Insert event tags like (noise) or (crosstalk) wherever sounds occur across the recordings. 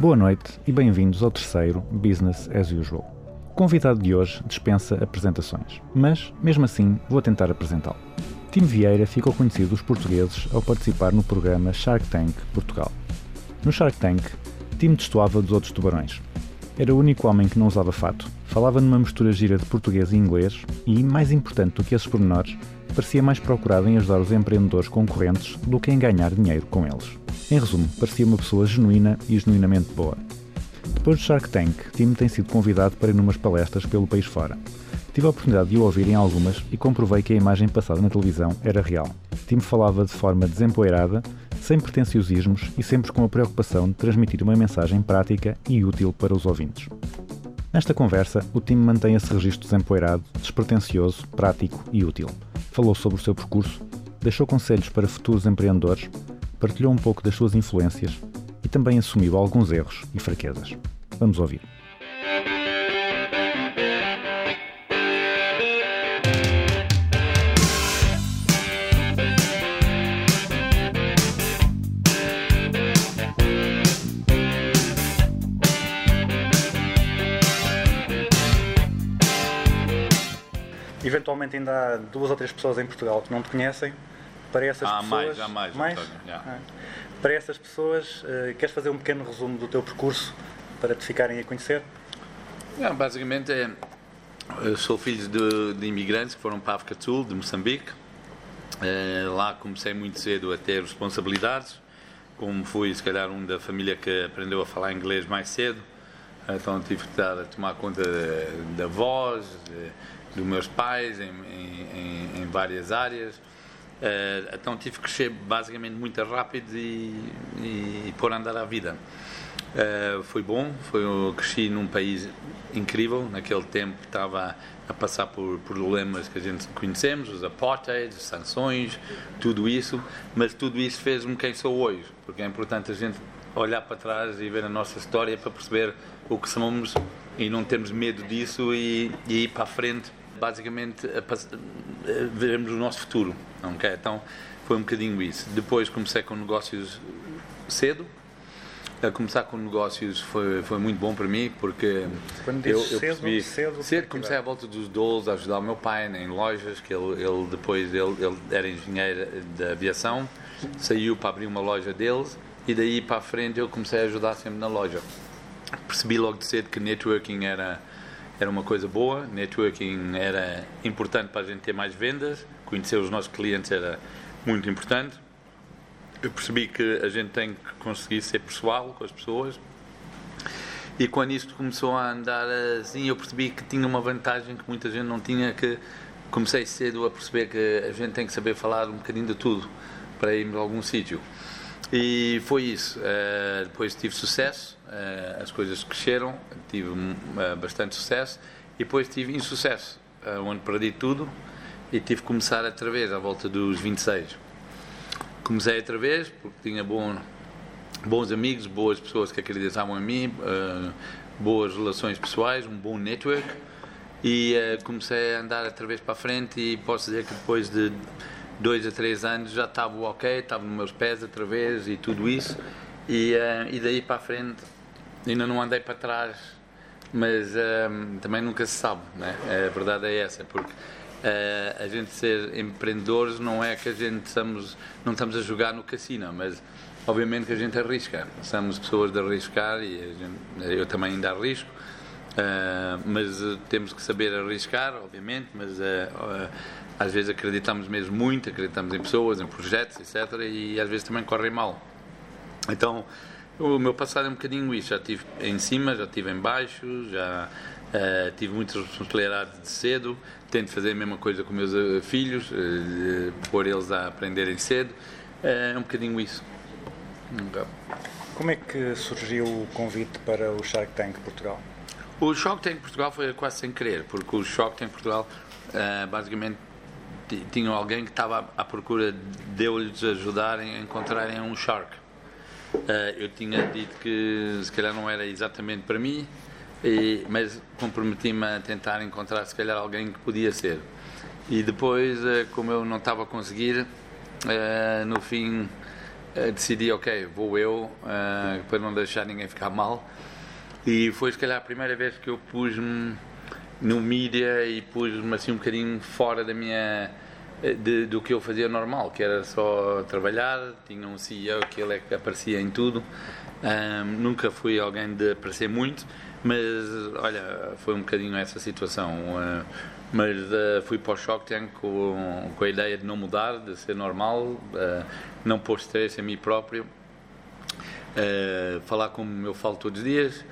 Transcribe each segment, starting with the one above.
Boa noite e bem-vindos ao terceiro Business as Usual. O convidado de hoje dispensa apresentações, mas, mesmo assim, vou tentar apresentá-lo. Tim Vieira ficou conhecido dos portugueses ao participar no programa Shark Tank Portugal. No Shark Tank, Tim destoava dos outros tubarões. Era o único homem que não usava fato, falava numa mistura gira de português e inglês e, mais importante do que esses pormenores, parecia mais procurado em ajudar os empreendedores concorrentes do que em ganhar dinheiro com eles. Em resumo, parecia uma pessoa genuína e genuinamente boa. Depois do Shark Tank, Tim tem sido convidado para ir numas palestras pelo país fora. Tive a oportunidade de o ouvir em algumas e comprovei que a imagem passada na televisão era real. Tim falava de forma desempoeirada, sem pretenciosismos e sempre com a preocupação de transmitir uma mensagem prática e útil para os ouvintes. Nesta conversa, o Tim mantém esse registro desempoeirado, despretensioso, prático e útil. Falou sobre o seu percurso, deixou conselhos para futuros empreendedores, partilhou um pouco das suas influências e também assumiu alguns erros e fraquezas. Vamos ouvir. Eventualmente ainda há duas ou três pessoas em Portugal que não te conhecem. Para essas Há pessoas, mais, há mais, António, já. Ah. Para essas pessoas, eh, queres fazer um pequeno resumo do teu percurso para te ficarem a conhecer? É, basicamente, é, eu sou filho de, de imigrantes que foram para a África do Sul, de Moçambique. É, lá comecei muito cedo a ter responsabilidades, como fui, se calhar, um da família que aprendeu a falar inglês mais cedo. Então tive que estar a tomar conta da- da voz, de- dos meus pais, em, em- em- várias áreas. Eh, então tive que crescer basicamente muito rápido e, e pôr a andar a vida. Eh, foi bom, foi, eu cresci num país incrível, naquele tempo estava a passar por problemas que a gente conhecemos, os apartheid, as sanções, tudo isso, mas tudo isso fez-me quem sou hoje, porque é importante a gente olhar para trás e ver a nossa história para perceber o que somos e não termos medo disso e, e ir para a frente basicamente a vermos o nosso futuro. ok? Então foi um bocadinho isso. Depois comecei com negócios cedo. A começar com negócios foi, foi muito bom para mim porque Quando eu, eu cedo, percebi cedo, cedo que comecei à volta dos 12 a ajudar o meu pai em lojas que ele, ele depois ele, ele era engenheiro da aviação saiu para abrir uma loja deles e daí para a frente eu comecei a ajudar sempre na loja percebi logo de cedo que networking era era uma coisa boa, networking era importante para a gente ter mais vendas, conhecer os nossos clientes era muito importante. Eu percebi que a gente tem que conseguir ser pessoal com as pessoas. E quando isto começou a andar assim, eu percebi que tinha uma vantagem que muita gente não tinha, que comecei cedo a perceber que a gente tem que saber falar um bocadinho de tudo para irmos a algum sítio. E foi isso. Eh, depois tive sucesso, eh, as coisas cresceram, tive eh, bastante sucesso e depois tive insucesso, onde perdi tudo e tive que começar outra vez à volta dos 26. Comecei outra vez porque tinha bom, bons amigos, boas pessoas que acreditavam em mim, boas relações pessoais, um bom network e comecei a andar outra vez para a frente e posso dizer que depois de dois a três anos já estava ok, estava nos meus pés outra vez e tudo isso e, eh, e daí para a frente ainda não andei para trás mas eh, também nunca se sabe, né? a verdade é essa, porque eh, a gente ser empreendedores não é que a gente estamos, não estamos a jogar no cassino, mas obviamente que a gente arrisca, somos pessoas de arriscar e gente- eu também ainda arrisco, eh, mas eh, temos que saber arriscar, obviamente, mas eh, às vezes acreditamos mesmo muito, acreditamos em pessoas, em projetos, etc. E às vezes também correm mal. Então, o meu passado é um bocadinho isso. Já estive em cima, já estive em baixo, já eh, tive muitas responsabilidades de cedo. Tento fazer a mesma coisa com meus filhos, pôr eles a aprenderem cedo. É um bocadinho isso. Como é que surgiu o convite para o Shark Tank Portugal? O Shark Tank Portugal foi quase sem querer, porque o Shark Tank Portugal eh, basicamente ti- tinha alguém que estava à procura de eu lhes ajudarem a encontrarem um Shark. Eh, eu tinha dito que se calhar não era exatamente para mim, e- mas comprometi-me a tentar encontrar se calhar alguém que podia ser. E depois, eh, como eu não estava a conseguir, eh, no fim decidi, ok, vou eu, para não deixar ninguém ficar mal. E foi se calhar a primeira vez que eu pus-me no mídia e pus-me assim um bocadinho fora da minha eh, de- do que eu fazia normal, que era só trabalhar, tinha um CEO que ele é que aparecia em tudo. Ahm, nunca fui alguém de aparecer muito, mas olha, foi um bocadinho essa situação. Ah, mas ah, fui para o Shock Tank com, com a ideia de não mudar, de ser normal, ah, não pôr stress em mim próprio. Uh, falar como eu falo todos os dias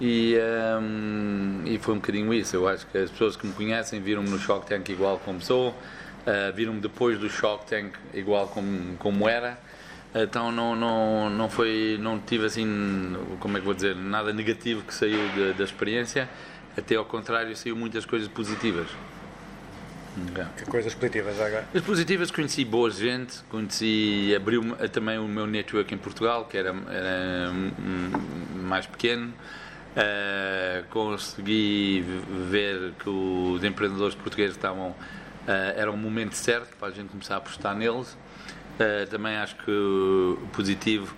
e, um, e foi um bocadinho isso. Eu acho que as pessoas que me conhecem viram-me no Shock Tank igual como sou, uh, viram-me depois do Shock Tank igual como, como era. Então não, não, não foi, não tive assim, como é que vou dizer, nada negativo que saiu da, da experiência, até ao contrário saiu muitas coisas positivas. Que coisas positivas agora? As positivas conheci boa gente, conheci, abriu também o meu network em Portugal, que era, era hum, mais pequeno. Uh, consegui ver que os empreendedores portugueses estavam, uh, era o momento certo para a gente começar a apostar neles. Uh, também acho que positivo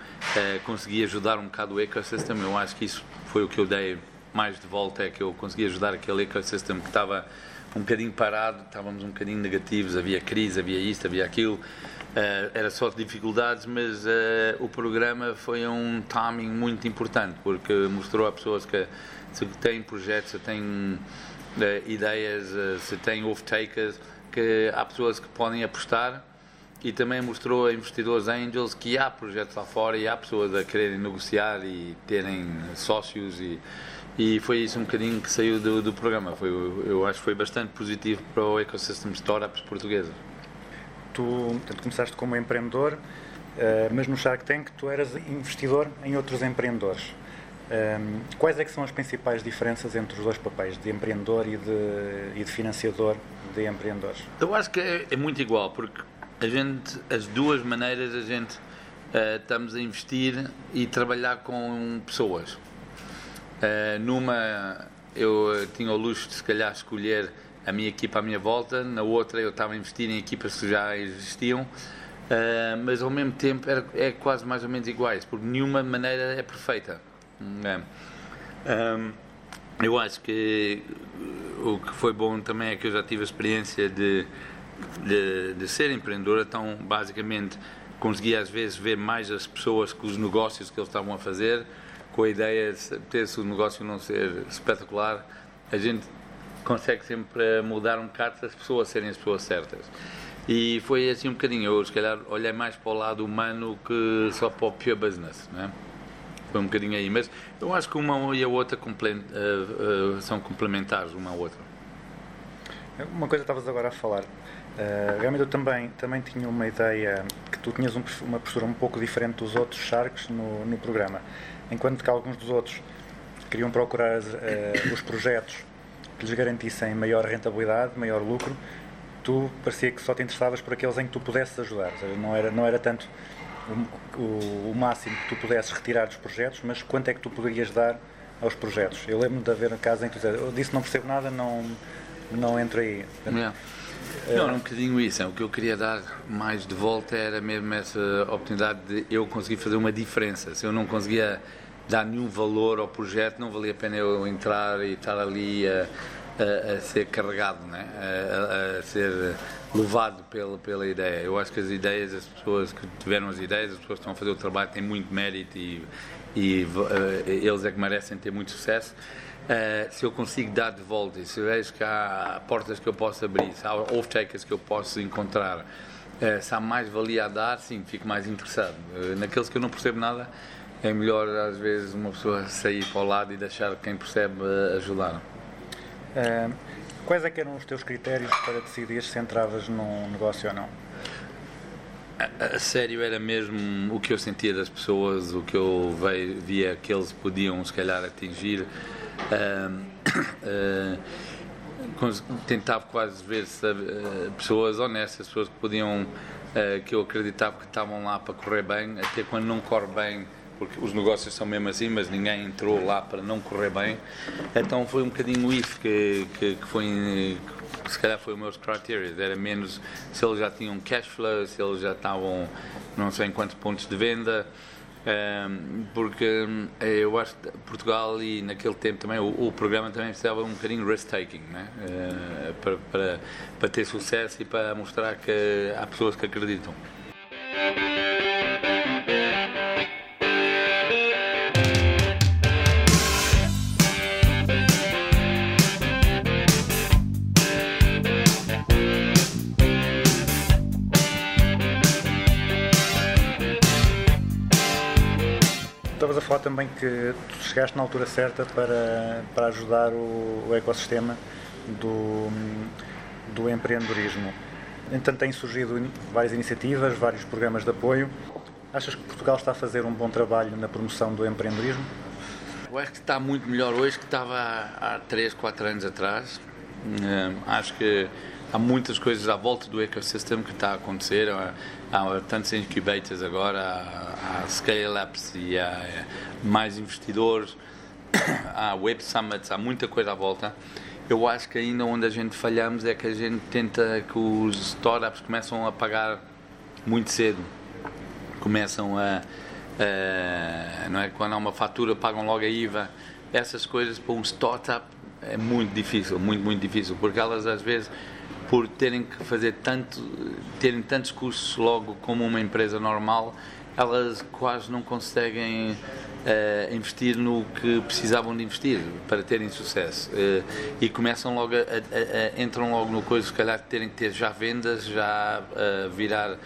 consegui ajudar um bocado o ecossistema. Eu acho que isso foi o que eu dei mais de volta, é que eu consegui ajudar aquele ecossistema que estava um bocadinho parado, estávamos um bocadinho negativos, havia crise, havia isto, havia aquilo, eh, era só dificuldades, mas eh, o programa foi um timing muito importante, porque mostrou a pessoas que se têm projetos, se têm eh, ideias, se têm off-takers, que há pessoas que podem apostar e também mostrou a investidores angels que há projetos lá fora e há pessoas a quererem negociar e terem sócios e, e foi isso um bocadinho que saiu do, do programa. Foi, eu acho que foi bastante positivo para o ecossistema de startups portuguesas. Tu portanto, começaste como empreendedor, eh, mas no Shark Tank tu eras investidor em outros empreendedores. Ehm, quais é que são as principais diferenças entre os dois papéis, de empreendedor e de, e de financiador de empreendedores? Eu acho que é, é muito igual, porque a gente, as duas maneiras, a gente eh, estamos a investir e trabalhar com pessoas. Eh, numa, eu eh, tinha o luxo de, se calhar, escolher a minha equipa à minha volta, na outra, eu estava a investir em equipas que já existiam, eh, mas ao mesmo tempo era, é quase mais ou menos iguais, porque nenhuma maneira é perfeita. Ahm, eu acho que o que foi bom também é que eu já tive a experiência de, de, de ser empreendedor, então basicamente consegui às vezes ver mais as pessoas que os negócios que eles estavam a fazer, com a ideia de ter se o negócio não ser espetacular, a gente consegue sempre mudar um bocado as pessoas serem as pessoas certas. E foi assim um bocadinho, eu se calhar olhei mais para o lado humano que só para o pure business, não é? Foi um bocadinho aí, mas eu acho que uma e a outra eh, eh, são complementares uma à outra. Uma coisa estavas agora a falar, eh, realmente eu também, também tinha uma ideia que tu tinhas um uma postura um pouco diferente dos outros Sharks no, no programa. Enquanto que alguns dos outros queriam procurar eh, os projetos que lhes garantissem maior rentabilidade, maior lucro, tu parecia que só te interessavas por aqueles em que tu pudesses ajudar. Ou seja, não era, não era tanto o, o- o máximo que tu pudesses retirar dos projetos, mas quanto é que tu poderias dar aos projetos. Eu lembro de haver casos em que tu dizes, eu disse não percebo nada, não, não entro aí. Yeah. Não, era um bocadinho isso. é. O que eu queria dar mais de volta era mesmo essa oportunidade de eu conseguir fazer uma diferença. Se eu não conseguia dar nenhum valor ao projeto, não valia a pena eu entrar e estar ali a, a- a ser carregado, né? a, a- ser levado pela, pela ideia. Eu acho que as ideias, as pessoas que tiveram as ideias, as pessoas que estão a fazer o trabalho têm muito mérito e, e eh, eles é que merecem ter muito sucesso. Uh, se eu consigo dar de volta, e se vejo que há portas que eu posso abrir, se há off-takers que eu posso encontrar, uh, se há mais valia a dar, sim, fico mais interessado. Uh, naqueles que eu não percebo nada, é melhor às vezes uma pessoa sair para o lado e deixar quem percebe ajudar. Quais é que eram os teus critérios para decidir se entravas num negócio ou não? a, a sério era mesmo o que eu sentia das pessoas, o que eu vei- via que eles podiam se calhar atingir. Cons- (coughs) tentava quase ver se ah, pessoas honestas, pessoas que podiam, ah, que eu acreditava que estavam lá para correr bem, até quando não corre bem, porque os negócios são mesmo assim, mas ninguém entrou lá para não correr bem. Então foi um bocadinho isso que, que, que foi, que se calhar foi o meu criteria, era menos se eles já tinham cash flow, se eles já estavam não sei em quantos pontos de venda. Porque hum, eu acho que Portugal e naquele tempo também o, o programa também precisava um bocadinho de risk-taking né? Eh, para, para, para ter sucesso e para mostrar que há pessoas que acreditam. Falar também que tu chegaste na altura certa para, para ajudar o, o ecossistema do, do empreendedorismo. Entretanto, têm surgido várias iniciativas, vários programas de apoio. Achas que Portugal está a fazer um bom trabalho na promoção do empreendedorismo? Eu acho que está muito melhor hoje que estava há 3, 4 anos atrás. Hum, acho que há muitas coisas à volta do ecossistema que está a acontecer. Há, tantos incubators agora, há, scale-ups e há mais investidores, (coughs) há web summits, há muita coisa à volta. Eu acho que ainda onde a gente falhamos é que a gente tenta que os startups começam a pagar muito cedo. Começam a, a- não é? Quando há uma fatura pagam logo a IVA. Essas coisas para um startup é muito difícil muito muito difícil porque elas às vezes por terem que fazer tanto terem tantos custos logo como uma empresa normal elas quase não conseguem eh, investir no que precisavam de investir para terem sucesso Eh, e começam logo a, a- a- entram logo no coisa se calhar terem que ter já vendas já eh, virar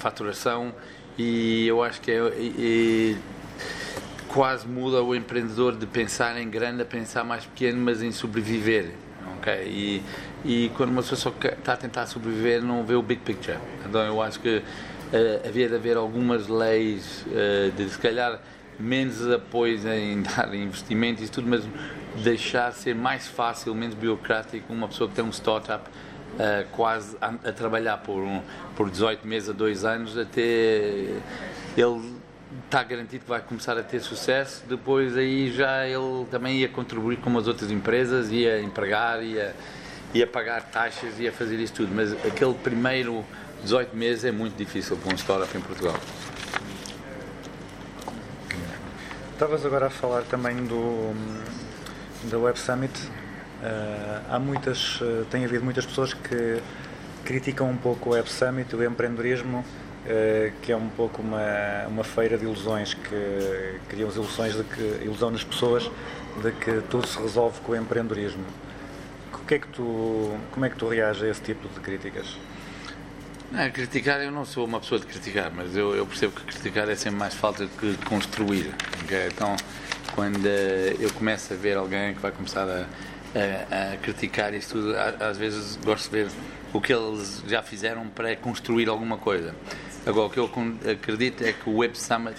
faturação e eu acho que é, quase muda o empreendedor de pensar em grande a pensar mais pequeno, mas em sobreviver. ok? E, e quando uma pessoa só está a tentar sobreviver, não vê o big picture. Então eu acho que eh, havia de haver algumas leis eh, de se calhar menos apoio em (laughs) dar investimento e tudo, mas deixar ser mais fácil, menos burocrático, uma pessoa que tem um startup uh, quase a, a trabalhar por, um, por 18 meses a 2 anos até ele está garantido que vai começar a ter sucesso, depois aí já ele também ia contribuir como as outras empresas, ia empregar, ia, ia pagar taxas, ia fazer isso tudo, mas aquele primeiro 18 meses é muito difícil para um startup em Portugal. Estavas agora a falar também do, da Web Summit. Eh, há muitas, eh, tem havido muitas pessoas que criticam um pouco o Web Summit, o empreendedorismo, eh, que é um pouco uma, uma feira de ilusões, que criam as ilusões de que, ilusão nas pessoas de que tudo se resolve com o empreendedorismo. Que é que tu, como é que tu reages a esse tipo de críticas? Não, criticar, eu não sou uma pessoa de criticar, mas eu, eu percebo que criticar é sempre mais falta que construir. ok? Então, quando eh, eu começo a ver alguém que vai começar a, a- a criticar isso tudo, a- às vezes gosto de ver o que eles já fizeram para construir alguma coisa. Agora, o que eu acredito é que o Web Summit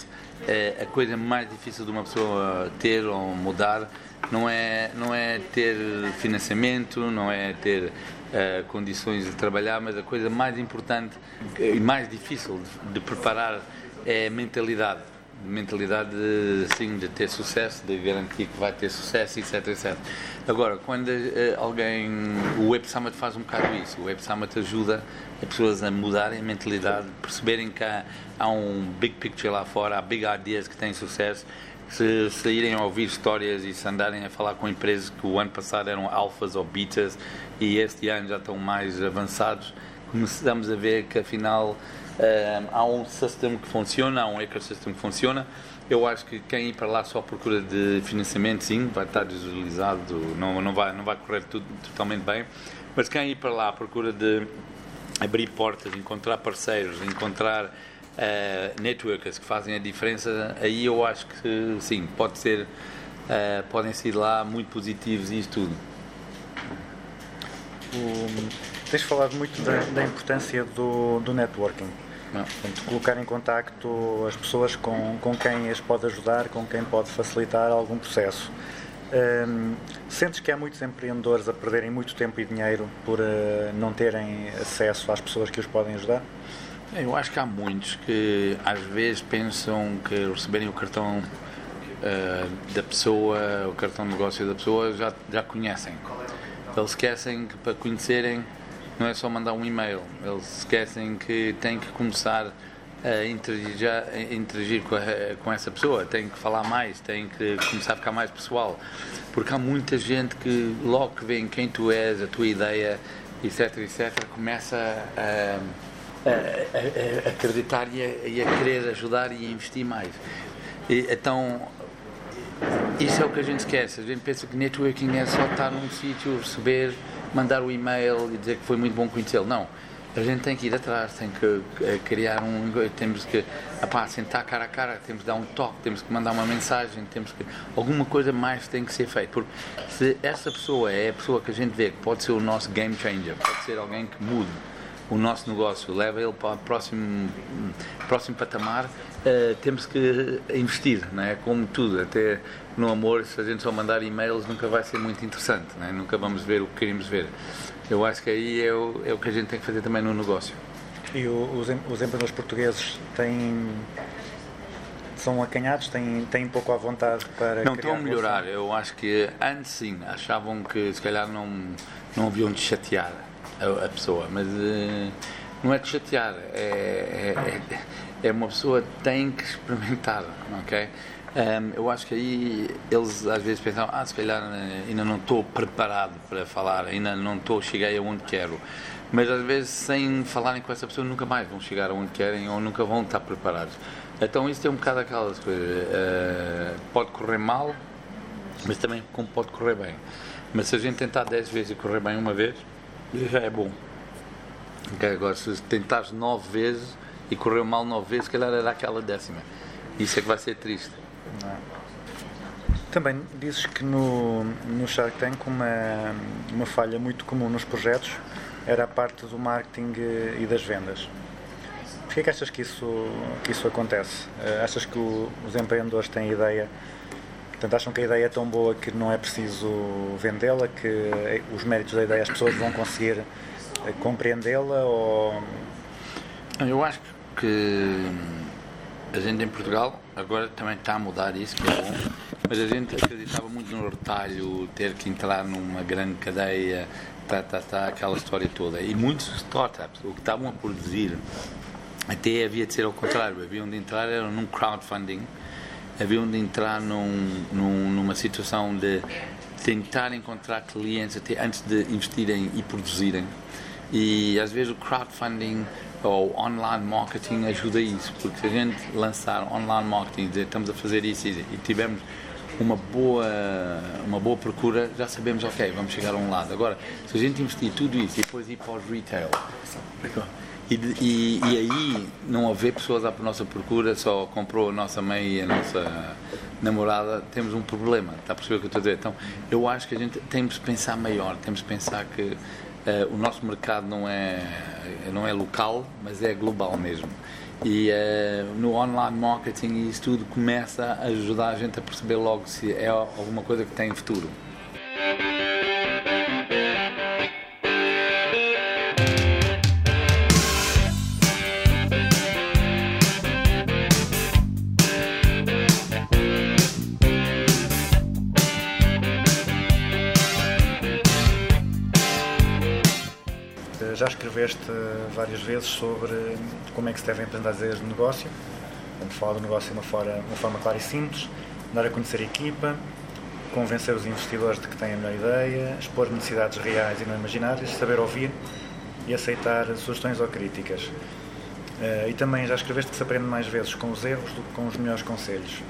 é a coisa mais difícil de uma pessoa ter ou mudar não é, não é ter financiamento, não é ter eh, condições de trabalhar, mas a coisa mais importante e mais difícil de, de preparar é a mentalidade. Mentalidade de, assim, de ter sucesso, de garantir que vai ter sucesso, etc, etc. Agora, quando eh, alguém. O Web Summit faz um bocado isso. O Web Summit ajuda as pessoas a mudarem a mentalidade, perceberem que há, há um big picture lá fora, há big ideas que têm sucesso se saírem a ouvir histórias e se andarem a falar com empresas que o ano passado eram alfas ou betas e este ano já estão mais avançados, começamos a ver que afinal eh, há um sistema que funciona, há um ecossistema que funciona. Eu acho que quem ir para lá só à procura de financiamento, sim, vai estar desutilizado, não, não, vai, não vai correr tudo totalmente bem, mas quem ir para lá à procura de abrir portas, encontrar parceiros, encontrar uh, networkers que fazem a diferença, aí eu acho que sim, pode ser, uh, podem ser lá muito positivos e isso tudo. O- tens falado muito da, da importância do, do networking. Não. Portanto, colocar em contacto as pessoas com, com quem as pode ajudar, com quem pode facilitar algum processo. Hum, sentes que há muitos empreendedores a perderem muito tempo e dinheiro por eh, não terem acesso às pessoas que os podem ajudar? Eu acho que há muitos que às vezes pensam que receberem o cartão eh, da pessoa, o cartão de negócio da pessoa, já, já conhecem. Eles esquecem que para conhecerem não é só mandar um e-mail, eles esquecem que têm que começar a interagir, a interagir com, a- com essa pessoa, têm que falar mais, têm que começar a ficar mais pessoal. Porque há muita gente que logo que vê quem tu és, a tua ideia, etc, etc, começa a, a, a- acreditar e a, e a querer ajudar e a investir mais. E, então, isso é o que a gente esquece. A gente pensa que networking é só estar num sítio, receber, mandar o e-mail e dizer que foi muito bom conhecê-lo. Não. A gente tem que ir atrás, tem que eh, criar um. Temos que apá, sentar cara a cara, temos que dar um toque, temos que mandar uma mensagem, temos que. Alguma coisa mais tem que ser feita. Porque se essa pessoa é a pessoa que a gente vê que pode ser o nosso game changer, pode ser alguém que mude o nosso negócio, leva ele para o próximo, próximo patamar, eh, temos que investir, não é? como tudo, até no amor, se a gente só mandar e-mails nunca vai ser muito interessante, não é? nunca vamos ver o que queremos ver. Eu acho que aí é o, é o que a gente tem que fazer também no negócio. E os, os empreendedores portugueses têm. são acanhados, têm, têm pouco à vontade para. Não, estão a melhorar. Eu acho que antes sim, achavam que se calhar não, não haviam de chatear a, a pessoa, mas eh, não é de chatear, é, é, é uma pessoa tem que experimentar, ok? Ahm, eu acho que aí eles às vezes pensam, ah, se calhar eh, ainda não estou preparado para falar, ainda não estou, cheguei aonde quero. Mas às vezes, sem falarem com essa pessoa, nunca mais vão chegar aonde querem ou nunca vão estar preparados. Então, isso é um bocado aquelas coisas. eh, pode correr mal, mas também como pode correr bem. Mas se a gente tentar 10 vezes e correr bem uma vez, já é bom. Ok, Agora, se tentares 9 vezes e correu mal 9 vezes, se calhar era aquela décima. Isso é que vai ser triste. Também dizes que no, no Shark Tank uma, uma falha muito comum nos projetos era a parte do marketing eh, e das vendas. Porquê é que achas que isso, que isso acontece? Eh, Achas que o- os empreendedores têm ideia, portanto, acham que a ideia é tão boa que não é preciso vendê-la, que eh, os méritos da ideia as pessoas vão conseguir eh, compreendê-la ou Eu acho que a gente em Portugal agora também está a mudar isso, que é bom, mas a gente acreditava muito no retalho, ter que entrar numa grande cadeia, tá, tá, tá, aquela história toda. E muitos startups, o que estavam a produzir, até havia de ser ao contrário, haviam de entrar era num crowdfunding, haviam de entrar num, num- numa situação de tentar encontrar clientes até antes de investirem e produzirem. E às vezes o crowdfunding ou online marketing ajuda isso, porque se a gente lançar online marketing e dizer estamos a fazer isso e tivermos uma boa, uma boa procura, já sabemos, ok, vamos chegar a um lado. Agora, se a gente investir tudo isso e depois ir para os retail, e, e, e aí não haver pessoas à nossa procura, só comprou a nossa mãe e a nossa namorada, temos um problema, está a perceber o que eu estou a dizer? Então, eu acho que a gente temos de pensar maior, temos de pensar que eh, o nosso mercado não é, não é local, mas é global mesmo. E eh, no online marketing isso tudo começa a ajudar a gente a perceber logo se é alguma coisa que tem futuro. Já escreveste várias vezes sobre como é que se devem apresentar as ideias de negócio. Portanto, falar do negócio de uma forma, uma forma clara e simples, dar a conhecer a equipa, convencer os investidores de que têm a melhor ideia, expor necessidades reais e não imaginárias, saber ouvir e aceitar sugestões ou críticas. Eh, e também já escreveste que se aprende mais vezes com os erros do que com os melhores conselhos.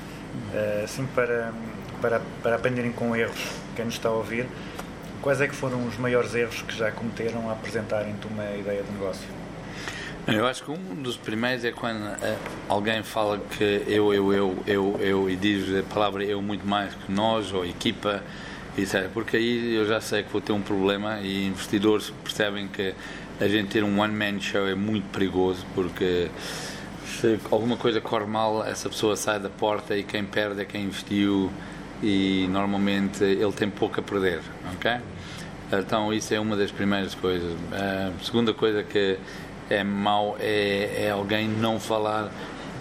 Eh, assim, para, para, para aprenderem com erros, quem nos está a ouvir, quais é que foram os maiores erros que já cometeram a apresentarem-te uma ideia de negócio? Eu acho que um dos primeiros é quando eh, alguém fala que eu, eu, eu, eu, eu e diz a palavra eu muito mais que nós ou equipa, etc. Porque aí eu já sei que vou ter um problema e investidores percebem que a gente ter um one-man show é muito perigoso porque se alguma coisa corre mal, essa pessoa sai da porta e quem perde é quem investiu e normalmente ele tem pouco a perder, ok? Então isso é uma das primeiras coisas. A segunda coisa que é mau é, é alguém não falar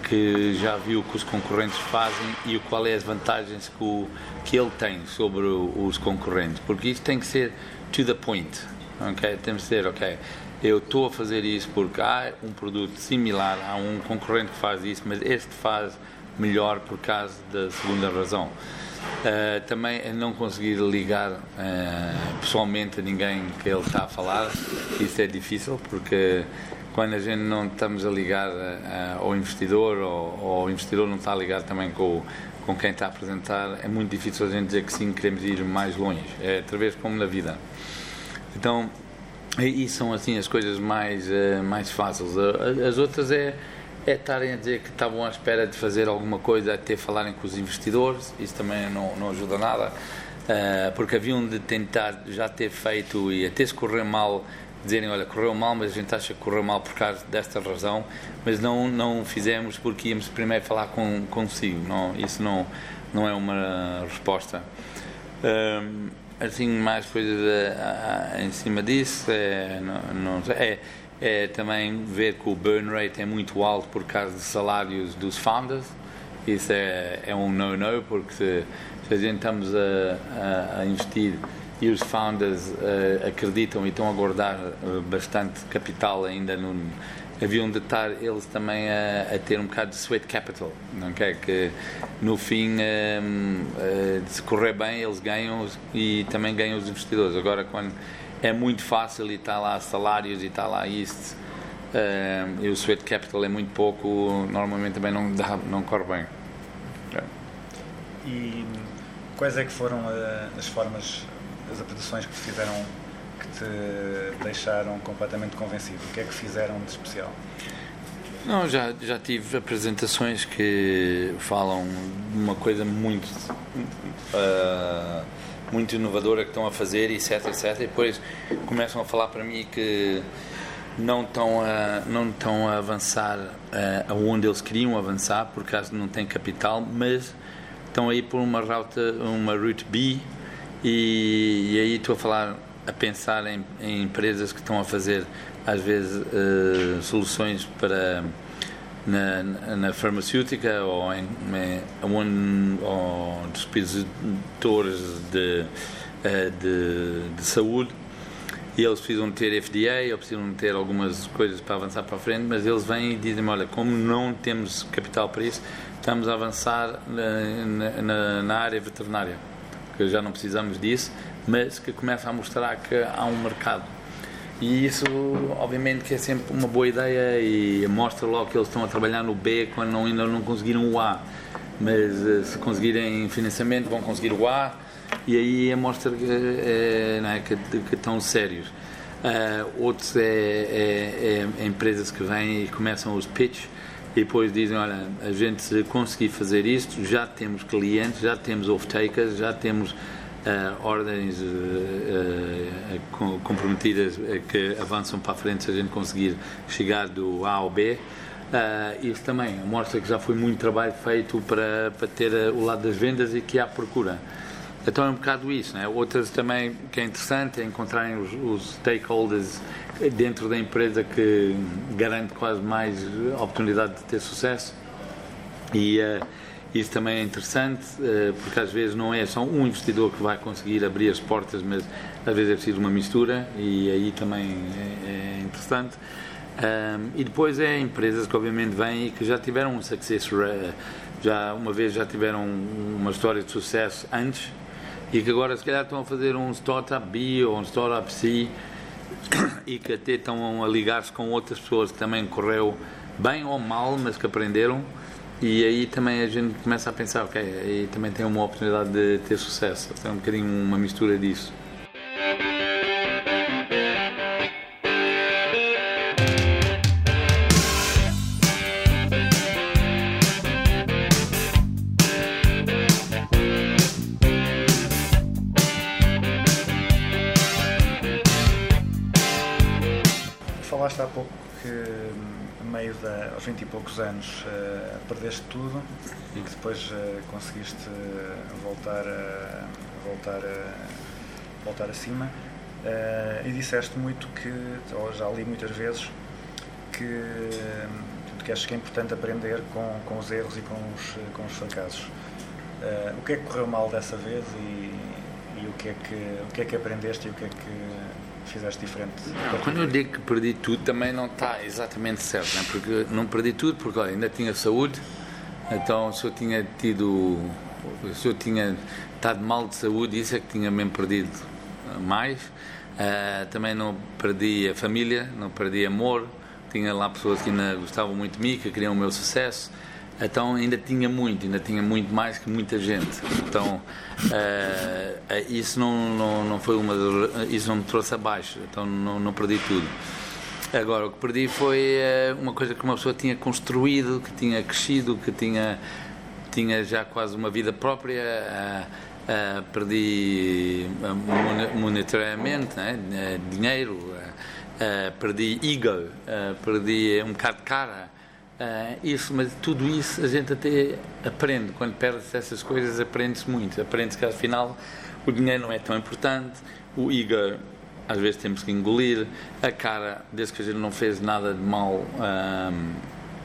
que já viu o que os concorrentes fazem e qual é as vantagens que, o, que ele tem sobre os concorrentes, porque isso tem que ser to the point, ok? Tem que ser, ok, eu estou a fazer isso porque há um produto similar, há um concorrente que faz isso, mas este faz melhor por causa da segunda razão. Uh, também é não conseguir ligar uh, pessoalmente a ninguém que ele está a falar, isso é difícil porque quando a gente não estamos a ligar uh, ao investidor ou, ou o investidor não está a ligar também com, com quem está a apresentar, é muito difícil a gente dizer que sim, queremos ir mais longe. É através como na vida. Então, e são assim as coisas mais, mais fáceis. As outras é, é estarem a dizer que estavam à espera de fazer alguma coisa, até falarem com os investidores, isso também não, não ajuda nada, eh, porque haviam de tentar já ter feito e até se correr mal, dizerem, olha, correu mal, mas a gente acha que correu mal por causa desta razão, mas não, não fizemos porque íamos primeiro falar com, consigo, não, isso não, não é uma resposta. Hum, assim, mais coisas em cima disso, é, não, não é, é também ver que o burn rate é muito alto por causa dos salários dos founders. Isso é, é um no-no, porque se, se a gente estamos a, a- a investir e os founders eh, acreditam e estão a guardar eh, bastante capital ainda no, haviam de estar eles também a, a ter um bocado de sweat capital, não quer que no fim hum, eh, de se correr bem eles ganham e também ganham os investidores. Agora quando é muito fácil e está lá salários e está lá isto hum, e o sweat capital é muito pouco, normalmente também não, dá, não corre bem. É. E quais é que foram eh, as formas, as apresentações que te fizeram, que te deixaram completamente convencido? O que é que fizeram de especial? Não, já, já tive apresentações que falam de uma coisa muito, ah, muito inovadora que estão a fazer, etc, etc. E depois começam a falar para mim que não estão a, não estão a avançar ah, aonde eles queriam avançar, por causa não têm capital, mas estão aí por uma rota, uma route B, e, e aí estou a falar, a pensar em, em empresas que estão a fazer, às vezes, eh, soluções para na, na farmacêutica ou em, ou dispositores de, eh, de, de saúde e eles precisam ter FDA ou precisam ter algumas coisas para avançar para a frente, mas eles vêm e dizem olha, como não temos capital para isso, estamos a avançar na, na, na área veterinária, que já não precisamos disso, mas que começa a mostrar que há um mercado. E isso, obviamente, que é sempre uma boa ideia e mostra logo que eles estão a trabalhar no B quando não- ainda não conseguiram o A. Mas eh, se conseguirem financiamento, vão conseguir o A e aí mostra que, eh, não é, que, que estão sérios. Ah, outros é, é- é empresas que vêm e começam os pitch e depois dizem, olha, a gente se conseguir fazer isto, já temos clientes, já temos off-takers, já temos ah, ordens ah, com- comprometidas que avançam para a frente se a gente conseguir chegar do A ao B. Isso também mostra que já foi muito trabalho feito para, para ter o lado das vendas e que há procura. Então é um bocado isso. Né? Outras também que é interessante é encontrarem os, os stakeholders dentro da empresa que garante quase mais oportunidade de ter sucesso. E isso também é interessante, eh, porque às vezes não é só um investidor que vai conseguir abrir as portas, mas às vezes é preciso uma mistura, e aí também é, é interessante. E depois é empresas que obviamente vêm e que já tiveram um success, ra- já uma vez já tiveram uma história de sucesso antes e que agora se calhar estão a fazer um startup B ou um startup C (coughs) e que até estão a ligar-se com outras pessoas que também correu bem ou mal, mas que aprenderam. E aí também a gente começa a pensar, ok, aí também tem uma oportunidade de ter sucesso. É um bocadinho uma mistura disso. Aos 20 e poucos anos eh, perdeste tudo e que depois eh, conseguiste eh, voltar a, voltar a, voltar acima Eh, e disseste muito que, ou já li muitas vezes, que, que achas que é importante aprender com, com os erros e com os, com os fracassos. O que é que correu mal dessa vez e, e o, que é que, o que é que aprendeste e o que é que fizeste diferente? Quando eu digo que perdi tudo, também não está exatamente certo, né? porque não perdi tudo, porque olha, ainda tinha saúde, então se eu tinha tido, se eu tinha estado mal de saúde, isso é que tinha mesmo perdido mais. Eh, também não perdi a família, não perdi amor, tinha lá pessoas que ainda gostavam muito de mim, que queriam o meu sucesso. Então ainda tinha muito, ainda tinha muito mais que muita gente. Então eh, eh, isso não, não, não foi uma das- isso não me trouxe abaixo. Então não, não perdi tudo. Agora o que perdi foi eh, uma coisa que uma pessoa tinha construído, que tinha crescido, que tinha tinha já quase uma vida própria. ah, perdi mone- monetariamente, né? Eh, dinheiro, perdi ego, perdi um bocado de cara. Ah, isso, mas tudo isso a gente até aprende. Quando perde essas coisas, aprende-se muito. Aprende-se que afinal o dinheiro não é tão importante, o ego às vezes temos que engolir, a cara, desde que a gente não fez nada de mal,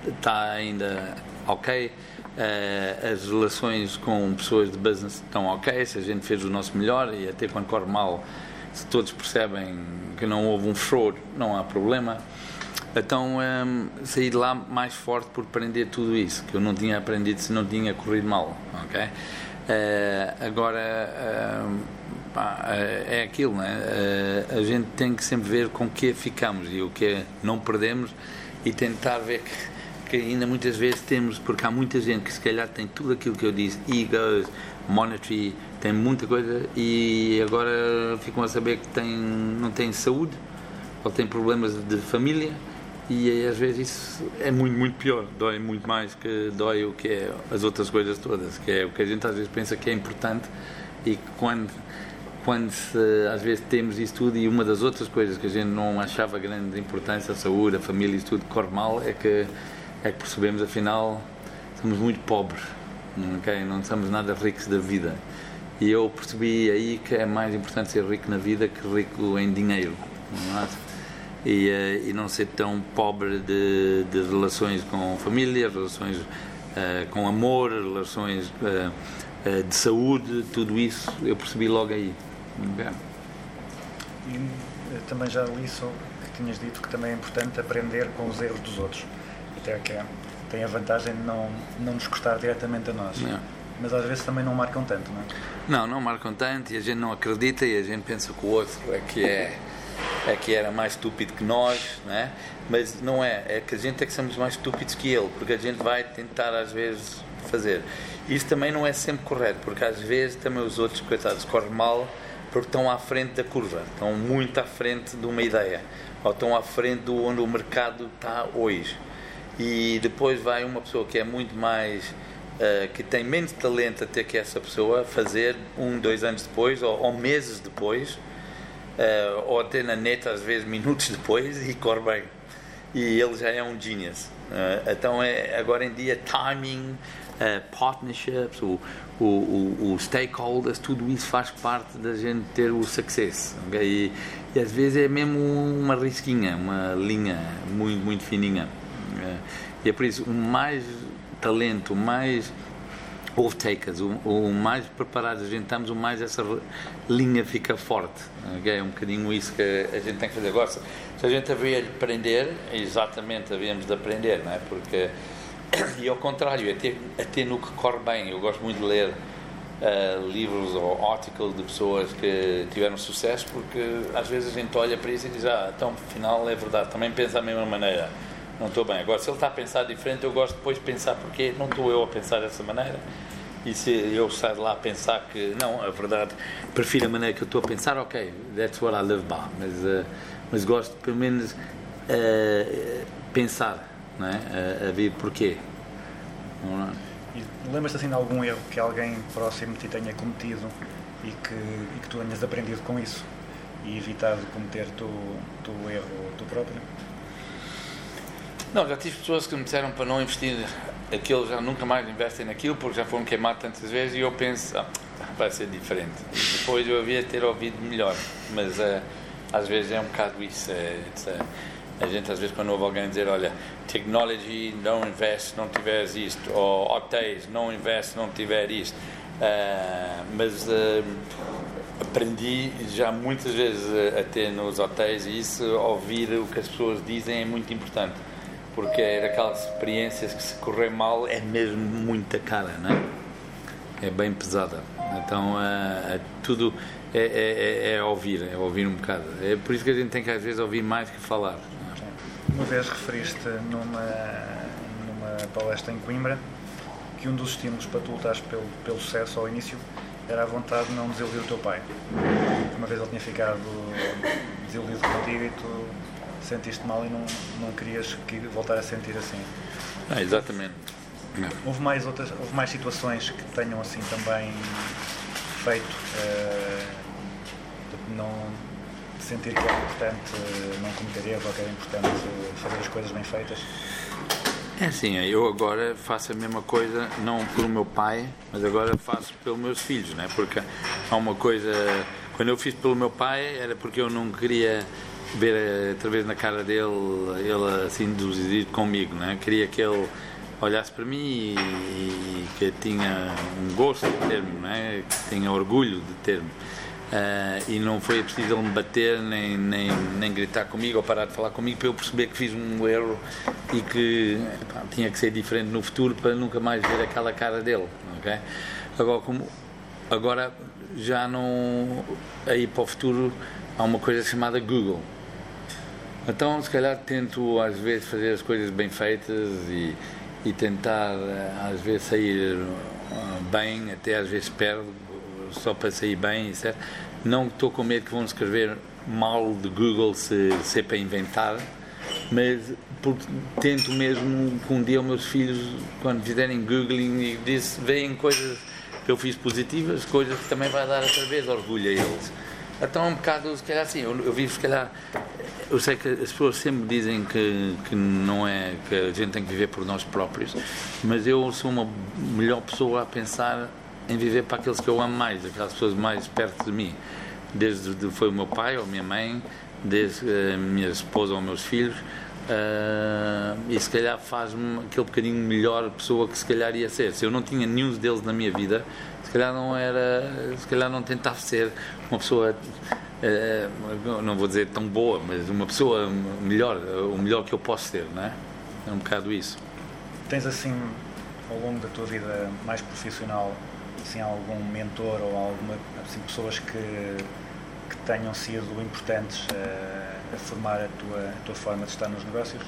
está ainda ok. Ah, as relações com pessoas de business estão ok, se a gente fez o nosso melhor e até quando corre mal, se todos percebem que não houve um fraud, não há problema. Então hum, saí de lá mais forte por aprender tudo isso, que eu não tinha aprendido se não tinha corrido mal. ok? Eh, agora hum, pá, eh, é aquilo, né? Eh, a gente tem que sempre ver com o que ficamos e o que não perdemos e tentar ver que, que ainda muitas vezes temos, porque há muita gente que se calhar tem tudo aquilo que eu disse, egos, monetary, tem muita coisa e agora ficam a saber que tem, não tem saúde ou tem problemas de família e às vezes isso é muito, muito pior, dói muito mais que dói o que é as outras coisas todas, que é o que a gente às vezes pensa que é importante e que quando, quando se, às vezes temos isso tudo e uma das outras coisas que a gente não achava grande importância, a saúde, a família, isso tudo corre mal, é que, é que percebemos afinal somos muito pobres, ok? não somos nada ricos da vida. E eu percebi aí que é mais importante ser rico na vida que rico em dinheiro. Não é? E, eh, e não ser tão pobre de, de relações com família, relações eh, com amor, relações eh, eh, de saúde, tudo isso eu percebi logo aí. Ok? E também já li sobre que tinhas dito que também é importante aprender com os erros dos outros. Até que é- tem a vantagem de não, não nos custar diretamente a nós. Yeah. Mas às vezes também não marcam tanto, não é? Não, não marcam tanto e a gente não acredita e a gente pensa que o outro é que é, é que era mais estúpido que nós, né? mas não é, é que a gente é que somos mais estúpidos que ele, porque a gente vai tentar às vezes fazer. Isso também não é sempre correto, porque às vezes também os outros, coitados, correm mal porque estão à frente da curva, estão muito à frente de uma ideia, ou estão à frente do onde o mercado está hoje. E depois vai uma pessoa que é muito mais eh, que tem menos talento até que essa pessoa fazer um, dois anos depois ou, ou meses depois eh, ou até na net às vezes (laughs) minutos depois e corre bem. E ele já é um genius. Eh, então é agora em dia timing eh, partnerships o, o, o, o stakeholders tudo isso faz parte da gente ter o success ok? e, e às vezes é mesmo uma risquinha uma linha muito muito fininha. Eh, e é por isso o mais talento o mais off-takers, o, o mais preparados a gente estamos, o mais essa linha fica forte. ok? É um bocadinho isso que a gente tem que fazer. Agora, se a gente havia de aprender, exatamente havíamos de aprender, não é? Porque, (coughs) e ao contrário, até, até no que corre bem, eu gosto muito de ler eh, livros ou articles de pessoas que tiveram sucesso, porque às vezes a gente olha para isso e diz, ah, então afinal é verdade, também pensa da mesma maneira. Não estou bem. Agora, se ele está a pensar diferente, eu gosto depois de pensar porque não estou eu a pensar dessa maneira. E se eu sair lá a pensar que, não, a verdade, prefiro a maneira que eu estou a pensar, ok, that's what I live by. Mas, eh, mas gosto, pelo menos, eh, pensar, não é? A, ver porquê. Não é? Lembras-te assim de algum erro que alguém próximo de ti tenha cometido e que, e que tu tenhas aprendido com isso e evitado cometer tu, tu erro tu próprio? Não, já tive pessoas que me disseram para não investir aquilo, já nunca mais investem naquilo porque já foram queimados tantas vezes e eu penso, ah, vai ser diferente. E depois eu havia ter ouvido melhor, mas eh, às vezes é um bocado isso. it's a- gente às vezes quando ouve alguém dizer, olha, technology, não investe não tiveres isto, ou hotéis, não investe não tiver isto. Ah, mas ah, aprendi já muitas vezes a, a ter nos hotéis e isso, ouvir o que as pessoas dizem é muito importante. Porque é daquelas experiências que se correr mal é mesmo muita cara, não é? É bem pesada. Então ah, ah, tudo é, é, é, é ouvir, é ouvir um bocado. É por isso que a gente tem que às vezes ouvir mais que falar. Uma vez referiste numa, numa palestra em Coimbra que um dos estímulos para tu lutares pelo, pelo sucesso ao início era a vontade de não desiludir o teu pai. Uma vez ele tinha ficado desiludido contigo e tu sentiste mal e não, não querias que voltar a sentir assim. Ah, exatamente. Houve mais, outras, houve mais situações que tenham assim também feito de não sentir que era importante eh, não cometer erros ou que era importante eh, fazer as coisas bem feitas? É assim, eu agora faço a mesma coisa, não pelo meu pai, mas agora faço pelos meus filhos, né? porque há uma coisa. Quando eu fiz pelo meu pai era porque eu não queria ver eh, outra vez na cara dele, ele assim desiludido comigo, né? queria que ele olhasse para mim e, e que tinha um gosto de ter-me, né? que tinha orgulho de ter-me. Ah, e não foi preciso ele me bater nem, nem, nem gritar comigo ou parar de falar comigo para eu perceber que fiz um erro e que pá, tinha que ser diferente no futuro para nunca mais ver aquela cara dele. ok? Agora, como, agora já não. Aí para o futuro há uma coisa chamada Google. Então, se calhar, tento às vezes fazer as coisas bem feitas e, e tentar eh, às vezes sair ah, bem, até às vezes perdo, só para sair bem, etc. Não estou com medo que vão escrever mal de Google se, se é para inventar, mas porque tento mesmo que um dia os meus filhos, quando fizerem Googling e disse, veem coisas que eu fiz positivas, coisas que também vai dar outra vez orgulho a eles. Então é um bocado, se calhar assim, eu, eu vivo se calhar. Eu sei que as pessoas sempre dizem que, que não é, que a gente tem que viver por nós próprios, mas eu sou uma melhor pessoa a pensar em viver para aqueles que eu amo mais, aquelas pessoas mais perto de mim. Desde de- foi o meu pai ou minha mãe, desde eh, a minha esposa ou meus filhos, ah, e se calhar faz-me aquele bocadinho melhor pessoa que se calhar ia ser. Se eu não tinha nenhum deles na minha vida, se calhar não era, se calhar não tentava ser uma pessoa, eh, não vou dizer tão boa, mas uma pessoa melhor, o melhor que eu posso ser, não é? É um bocado isso. Tens assim, ao longo da tua vida mais profissional, assim, algum mentor ou alguma assim, pessoas que, que tenham sido importantes eh, a formar a tua, a tua forma de estar nos negócios?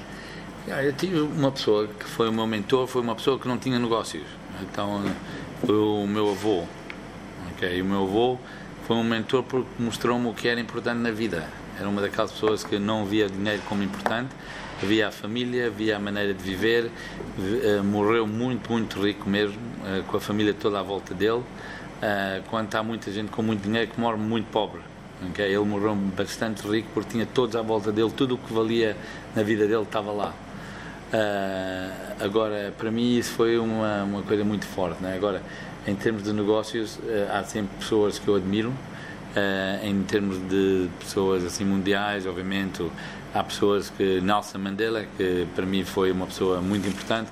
Ah, Eu tive uma pessoa que foi o meu mentor, foi uma pessoa que não tinha negócios. Então, o meu avô. ok? E o meu avô foi um mentor porque mostrou-me o que era importante na vida. Era uma daquelas pessoas que não via dinheiro como importante, via a família, via a maneira de viver. vi- eh, Morreu muito, muito rico mesmo, eh, com a família toda à volta dele. Eh, Quando há muita gente com muito dinheiro que morre muito pobre. ok? Ele morreu bastante rico porque tinha todos à volta dele, tudo o que valia na vida dele estava lá. Ah, agora, para mim, isso foi uma, uma coisa muito forte. Né? Agora, em termos de negócios, ah, há sempre pessoas que eu admiro. Ah, em termos de pessoas assim mundiais, obviamente, há pessoas que Nelson Mandela, que para mim foi uma pessoa muito importante,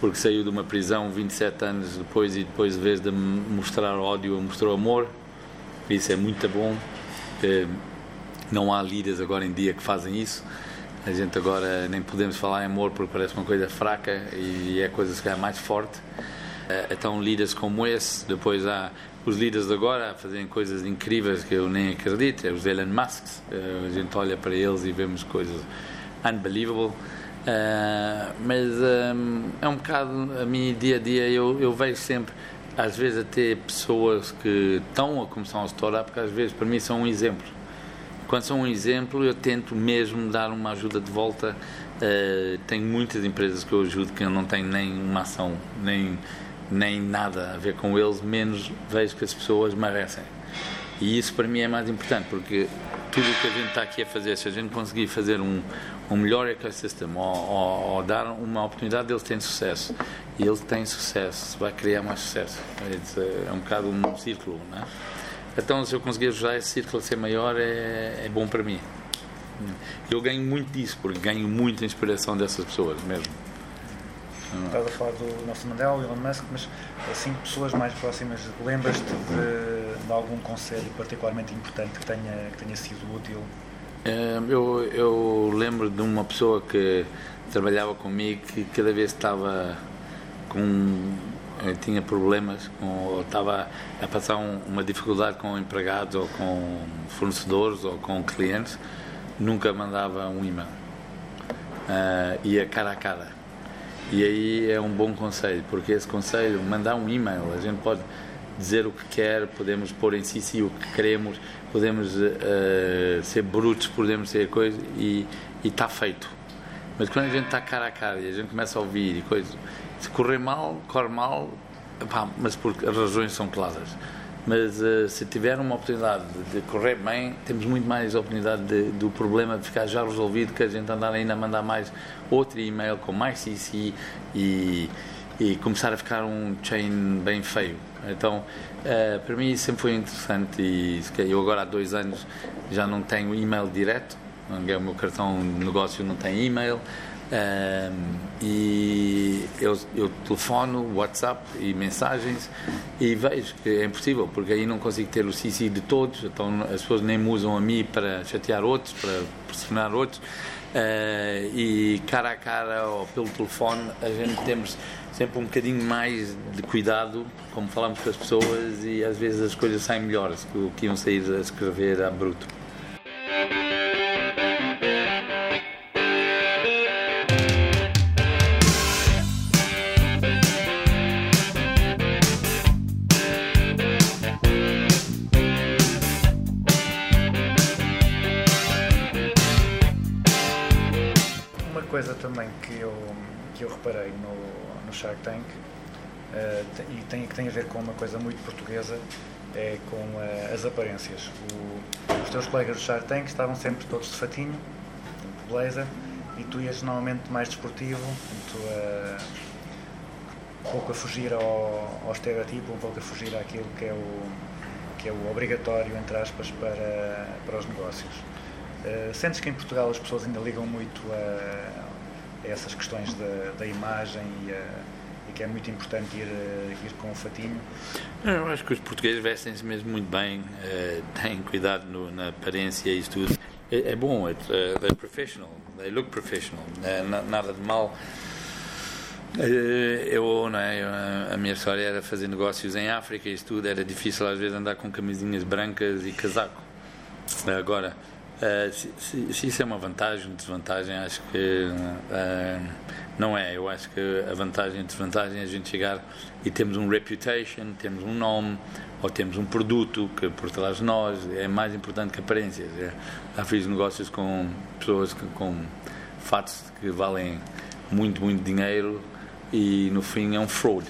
porque saiu de uma prisão 27 anos depois e depois, de vez de mostrar ódio, mostrou amor. Isso é muito bom. Não há líderes agora em dia que fazem isso. A gente agora nem podemos falar em amor porque parece uma coisa fraca e é coisa se calhar mais forte. Eh, Então, líderes como esse, depois há os líderes de agora a fazerem coisas incríveis que eu nem acredito, é os Elon Musk. A gente olha para eles e vemos coisas unbelievable. Eh, mas eh, é um bocado a mim dia a dia eu, eu vejo sempre às vezes até pessoas que estão a começar um startup porque às vezes para mim são um exemplo quando são um exemplo, eu tento mesmo dar uma ajuda de volta. Eh, tenho muitas empresas que eu ajudo que eu não tenho nem uma ação, nem, nem nada a ver com eles, menos vejo que as pessoas merecem. E isso para mim é mais importante, porque tudo o que a gente está aqui a fazer, se a gente conseguir fazer um, um melhor ecossistema ou, ou, ou dar uma oportunidade deles terem sucesso e eles têm sucesso, vai criar mais sucesso. É, é um bocado um círculo, né? Então, se eu conseguir ajudar esse círculo a ser maior, é, é bom para mim. Eu ganho muito disso, porque ganho muita inspiração dessas pessoas mesmo. Estás a falar do Nelson Mandela, Elon Musk, mas assim, pessoas mais próximas, lembras-te de, de algum conselho particularmente importante que tenha, que tenha sido útil? Eh, Eu, eu lembro de uma pessoa que trabalhava comigo que cada vez estava com eh, tinha problemas com, estava a passar um- uma dificuldade com empregados ou com fornecedores ou com clientes, nunca mandava um e-mail. Ah, ia cara a cara. E aí é um bom conselho, porque esse conselho, mandar um e-mail, a gente pode dizer o que quer, podemos pôr em si si o que queremos, podemos eh, ser brutos, podemos ser coisa e está feito. Mas quando a gente está cara a cara e a gente começa a ouvir e coisa, se correr mal, corre mal, pá, mas porque as razões são claras. Mas eh, se tiver uma oportunidade de, correr bem, temos muito mais oportunidade de- do problema de ficar já resolvido que a gente andar ainda a mandar mais outro e-mail com mais CC e, e começar a ficar um chain bem feio. Então, eh, para mim sempre foi interessante e eu agora há dois anos já não tenho e-mail direto, o meu cartão de negócio não tem e-mail. Ahm, e eu, eu telefono, WhatsApp e mensagens e vejo que é impossível, porque aí não consigo ter o CC de todos, então as pessoas nem me usam a mim para chatear outros, para pressionar outros. Ah, e cara a cara ou pelo telefone, a gente temos sempre um bocadinho mais de cuidado, como falamos com as pessoas, e às vezes as coisas saem melhores do que iam sair a escrever a bruto. Coisa também que eu, que eu reparei no, no Shark Tank te- e tem, que tem a ver com uma coisa muito portuguesa é com eh, as aparências. O- os teus colegas do Shark Tank estavam sempre todos de fatinho, de blazer, e tu ias normalmente mais desportivo, tu, eh, um pouco a fugir ao, ao estereotipo, um pouco a fugir àquilo que é o, que é o obrigatório, entre aspas, para, para os negócios. Eh, sentes que em Portugal as pessoas ainda ligam muito a essas questões da, da imagem e, a- e que é muito importante ir, eh, ir com o fatinho? Eu acho que os portugueses vestem-se mesmo muito bem, eh, (laughs) têm cuidado no- na aparência e tudo. É, é bom, it's, uh, they're professional, they look professional, eh, na- nada de mal. Eh, Eu, não é, a- minha história era fazer negócios em África e tudo, era difícil às vezes andar com camisinhas brancas e casaco. Agora, eh, se, se- isso é uma vantagem ou desvantagem, acho que eh, não é. Eu acho que a vantagem e desvantagem é a gente chegar e temos um reputation, temos um nome ou temos um produto que por trás de nós é mais importante que aparências. É, já fiz negócios com pessoas que, com fatos que valem muito, muito dinheiro e no fim é um fraud.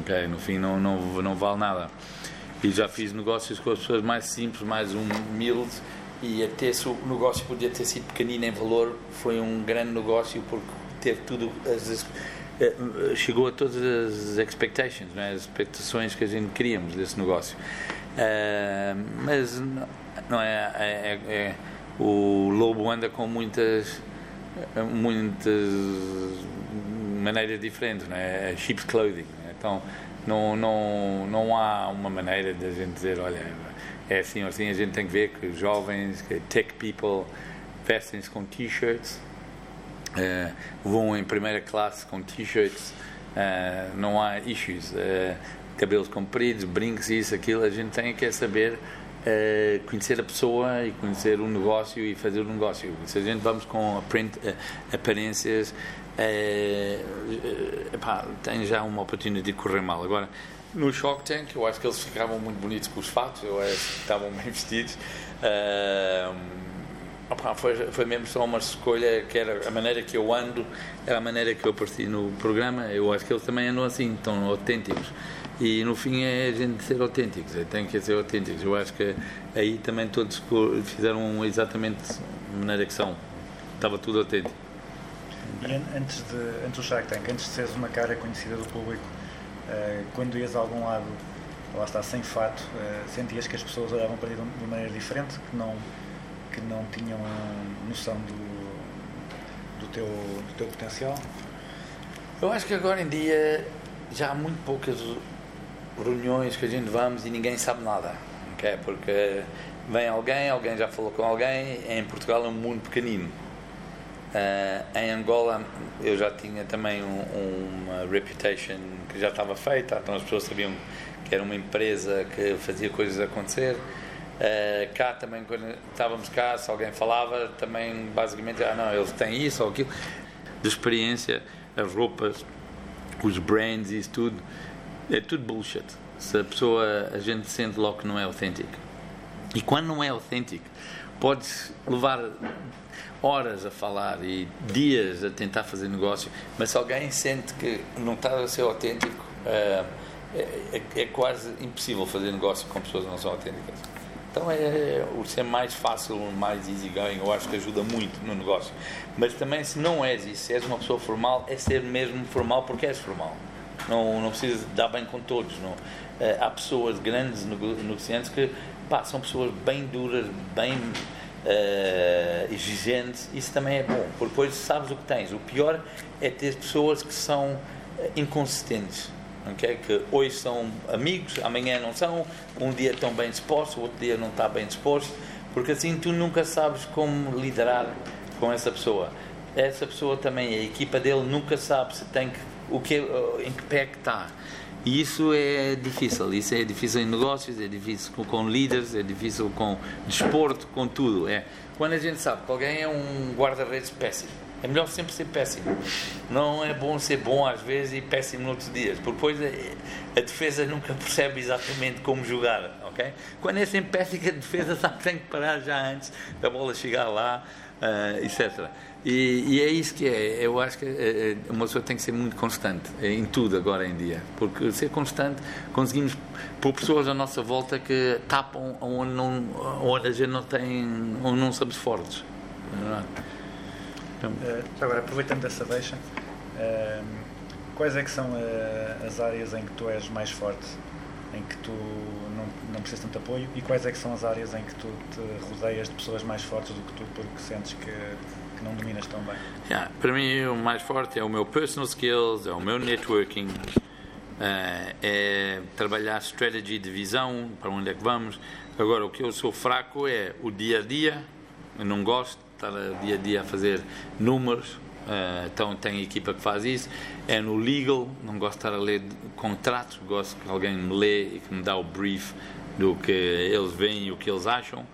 ok? No fim não, não, não vale nada. E já fiz negócios com as pessoas mais simples, mais humildes, e até se o negócio podia ter sido pequenino em valor, foi um grande negócio porque teve tudo, as, eh, chegou a todas as expectations, né? as expectações que a gente queríamos desse negócio. Ah, mas não- é, é- é- é- o lobo anda com muitas muitas maneiras diferentes, não é? É sheep's clothing. né? Então, não, não, não há uma maneira de a gente dizer, olha, é assim assim, a gente tem que ver que jovens, que tech people vestem-se com t-shirts, eh, voam em primeira classe com t-shirts, eh, não há issues. eh, cabelos compridos, brincos, isso, aquilo, a gente tem que é saber eh, conhecer a pessoa e conhecer o negócio e fazer o negócio. Se a gente vamos com eh, aparências, eh, epá, tem já uma oportunidade de correr mal. Agora, no Shark Tank, eu acho que eles ficavam muito bonitos com os fatos, eu acho que estavam (laughs) bem vestidos. Opa, foi, foi mesmo só uma escolha que era a maneira que eu ando, era a maneira que eu apareci no programa. Eu acho que eles também andam assim, tão autênticos. E no fim é a gente ser autênticos, é, tem que ser autênticos. Eu acho que aí também todos fizeram exatamente a maneira que são. Estava tudo autêntico. E an- antes, de, antes do Shark Tank, antes de seres uma cara conhecida do público, eh, quando ias a algum lado, lá está, sem fato, eh, sentias que as pessoas olhavam para ti de um- uma maneira diferente, que não, que não tinham noção do, do, teu, do teu potencial? Eu acho que agora em dia já há muito poucas reuniões que a gente vamos e ninguém sabe nada. ok? Porque vem alguém, alguém já falou com alguém, em Portugal é um mundo pequenino. Ah, em Angola eu já tinha também um- uma reputation que já estava feita, então as pessoas sabiam que era uma empresa que fazia coisas acontecer. Ah, cá também, quando estávamos cá, se alguém falava, também basicamente, ah não, eles têm isso ou aquilo. De experiência, as roupas, os brands isso tudo, é tudo bullshit. Se a pessoa, a gente sente logo que não é autêntico. E quando não é autêntico, podes levar horas a falar e dias a tentar fazer negócio, mas se alguém sente que não está a ser autêntico, eh, é, é- é quase impossível fazer negócio com pessoas que não são autênticas. Então é o ser mais fácil, mais easygoing, eu acho que ajuda muito no negócio. Mas também se não és isso, se és uma pessoa formal, é ser mesmo formal porque és formal. Não, não precisa dar bem com todos. Não. Eh, há pessoas, grandes nego- negociantes, que pá, são pessoas bem duras, bem eh, exigentes. Isso também é bom, porque depois sabes o que tens. O pior é ter pessoas que são eh, inconsistentes. ok? Que hoje são amigos, amanhã não são, um dia estão bem dispostos, outro dia não está bem disposto, porque assim tu nunca sabes como liderar com essa pessoa. Essa pessoa também, a equipa dele nunca sabe se tem que, o que, em que pé que está. E isso é difícil, isso é difícil em negócios, é difícil com, com líderes, é difícil com desporto, com tudo. É. Quando a gente sabe que alguém é um guarda-redes péssimo, é melhor sempre ser péssimo. Não é bom ser bom às vezes e péssimo noutros dias, porque depois a, a defesa nunca percebe exatamente como jogar, ok? Quando é sempre péssimo, a defesa (laughs) sabe que tem que parar já antes da bola chegar lá, ah, etc. E, e é isso que é. Eu acho que eh, uma pessoa tem que ser muito constante em tudo agora em dia, porque ser constante conseguimos pôr pessoas à nossa volta que tapam onde, não, onde a gente não tem, onde não somos fortes. Não é? Eh, agora, aproveitando dessa deixa, eh, quais é que são as áreas em que tu és mais forte, em que tu não, não precisas tanto apoio, e quais é que são as áreas em que tu te rodeias de pessoas mais fortes do que tu, porque sentes que, que não dominas tão bem? Yeah, para mim, o mais forte é o meu personal skills, é o meu networking, eh, é trabalhar strategy de visão, para onde é que vamos. Agora, o que eu sou fraco é o dia a dia, eu não gosto de estar dia a dia a fazer números, eh, então tenho equipa que faz isso. É no legal, não gosto de estar a ler contratos, gosto que alguém me lê e que me dá o brief do que eles veem e o que eles acham.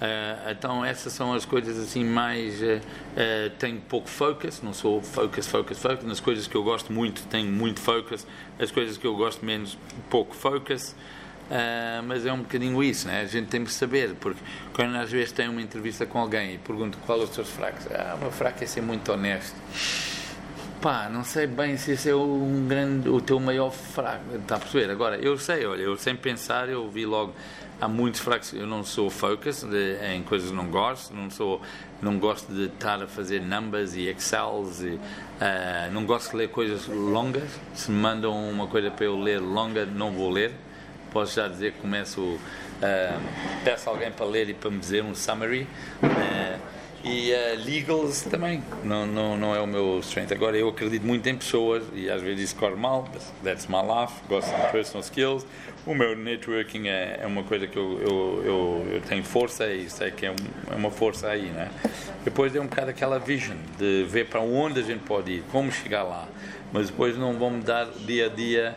Ah, então essas são as coisas assim mais ah, ah, tenho pouco focus não sou focus focus focus nas coisas que eu gosto muito tenho muito focus as coisas que eu gosto menos pouco focus Ah, mas é um bocadinho isso né? a gente tem que saber porque quando às vezes tem uma entrevista com alguém e pergunto qual é os seus fracos ah, o meu fraco é ser muito honesto Pá, não sei bem se esse é um grande, o teu maior fraco, está a perceber? Agora, eu sei, olha, eu sem pensar, eu vi logo, há muitos fracos, eu não sou focus de, em coisas que não gosto, não sou, não gosto de estar a fazer numbers e excels, e, ah, não gosto de ler coisas longas, se me mandam uma coisa para eu ler longa, não vou ler, posso já dizer que começo, ah, peço alguém para ler e para me dizer um summary, ah, e uh, legals também, não, não, não é o meu strength. Agora, eu acredito muito em pessoas e às vezes isso corre mal, that's my life. Gosto de personal skills. O meu networking é, é uma coisa que eu, eu, eu, eu tenho força e sei que é, um- é uma força aí, né? Depois é um bocado aquela vision de ver para onde a gente pode ir, como chegar lá. Mas depois não vamos dar dia a dia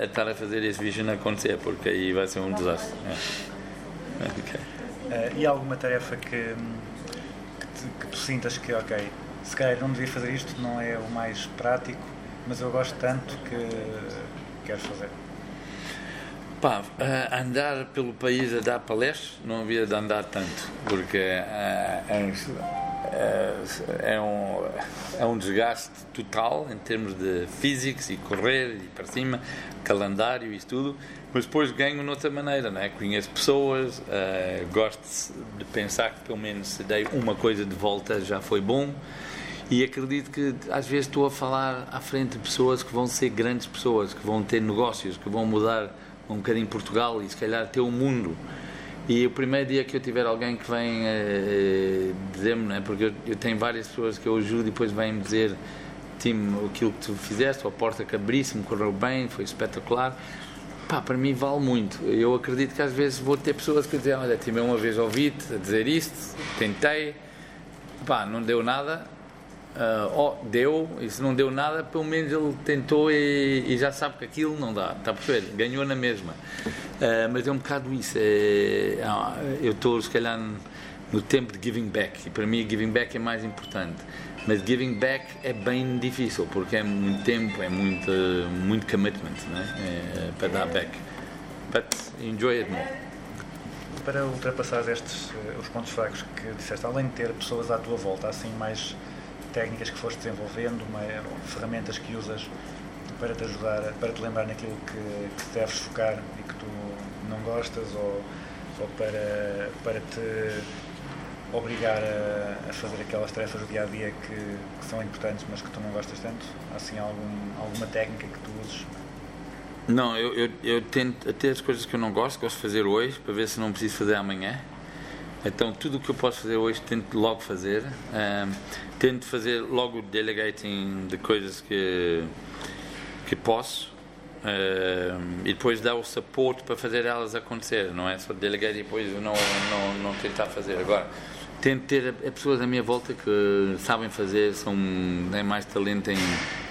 estar a fazer esse vision acontecer, porque aí vai ser um desastre. É. Ok. Eh, e há alguma tarefa que, que, te- que tu sintas que, ok, se calhar não devia fazer isto, não é o mais prático, mas eu gosto tanto que quero fazer? Pá, ah, andar pelo país a dar palestras não havia de andar tanto, porque ah, é, é um, é um desgaste total em termos de físicos e correr e para cima, calendário e tudo, mas depois ganho noutra maneira, não é? Conheço pessoas, eh, gosto de pensar que pelo menos se dei uma coisa de volta já foi bom e acredito que às vezes estou a falar à frente de pessoas que vão ser grandes pessoas, que vão ter negócios, que vão mudar um bocadinho Portugal e se calhar ter o mundo. E o primeiro dia que eu tiver alguém que vem eh, dizer-me, né, porque eu, eu tenho várias pessoas que eu ajudo e depois vêm-me dizer time, aquilo que tu fizeste, a porta que abriste, me correu bem, foi espetacular. Pá, para mim vale muito. Eu acredito que às vezes vou ter pessoas que dizem, olha, tive uma vez ouvi-te a dizer isto, tentei, pá, não deu nada, ah, oh, deu, e se não deu nada, pelo menos ele tentou e, e já sabe que aquilo não dá, está a? Ganhou na mesma. Ah, mas é um bocado isso. é- ah, eu estou, se calhar, no tempo de giving back, e para mim, giving back é mais importante. Mas giving back é bem difícil, porque é muito tempo, é muito, muito commitment né? é, para dar back. But enjoy it more. Para ultrapassar estes, eh, os pontos fracos que disseste, além de ter pessoas à tua volta, assim mais técnicas que foste desenvolvendo, uma- ferramentas que usas para te ajudar, para te lembrar naquilo que, que deves focar e que tu não gostas, ou, ou para, para te obrigar a, a fazer aquelas tarefas do dia a dia que, que são importantes, mas que tu não gostas tanto? Assim algum, alguma técnica que tu uses? Não, eu, eu, eu tento até as coisas que eu não gosto, gosto de fazer hoje, para ver se não preciso fazer amanhã. Então, tudo o que eu posso fazer hoje, tento logo fazer. Ahm, tento fazer logo delegating de coisas que, que posso. Ahm, e depois dar o suporte para fazer elas acontecer. Não é só delegar e depois não, não, não tentar fazer. Agora, tento ter pessoas à minha volta que sabem fazer, são, têm mais talento em,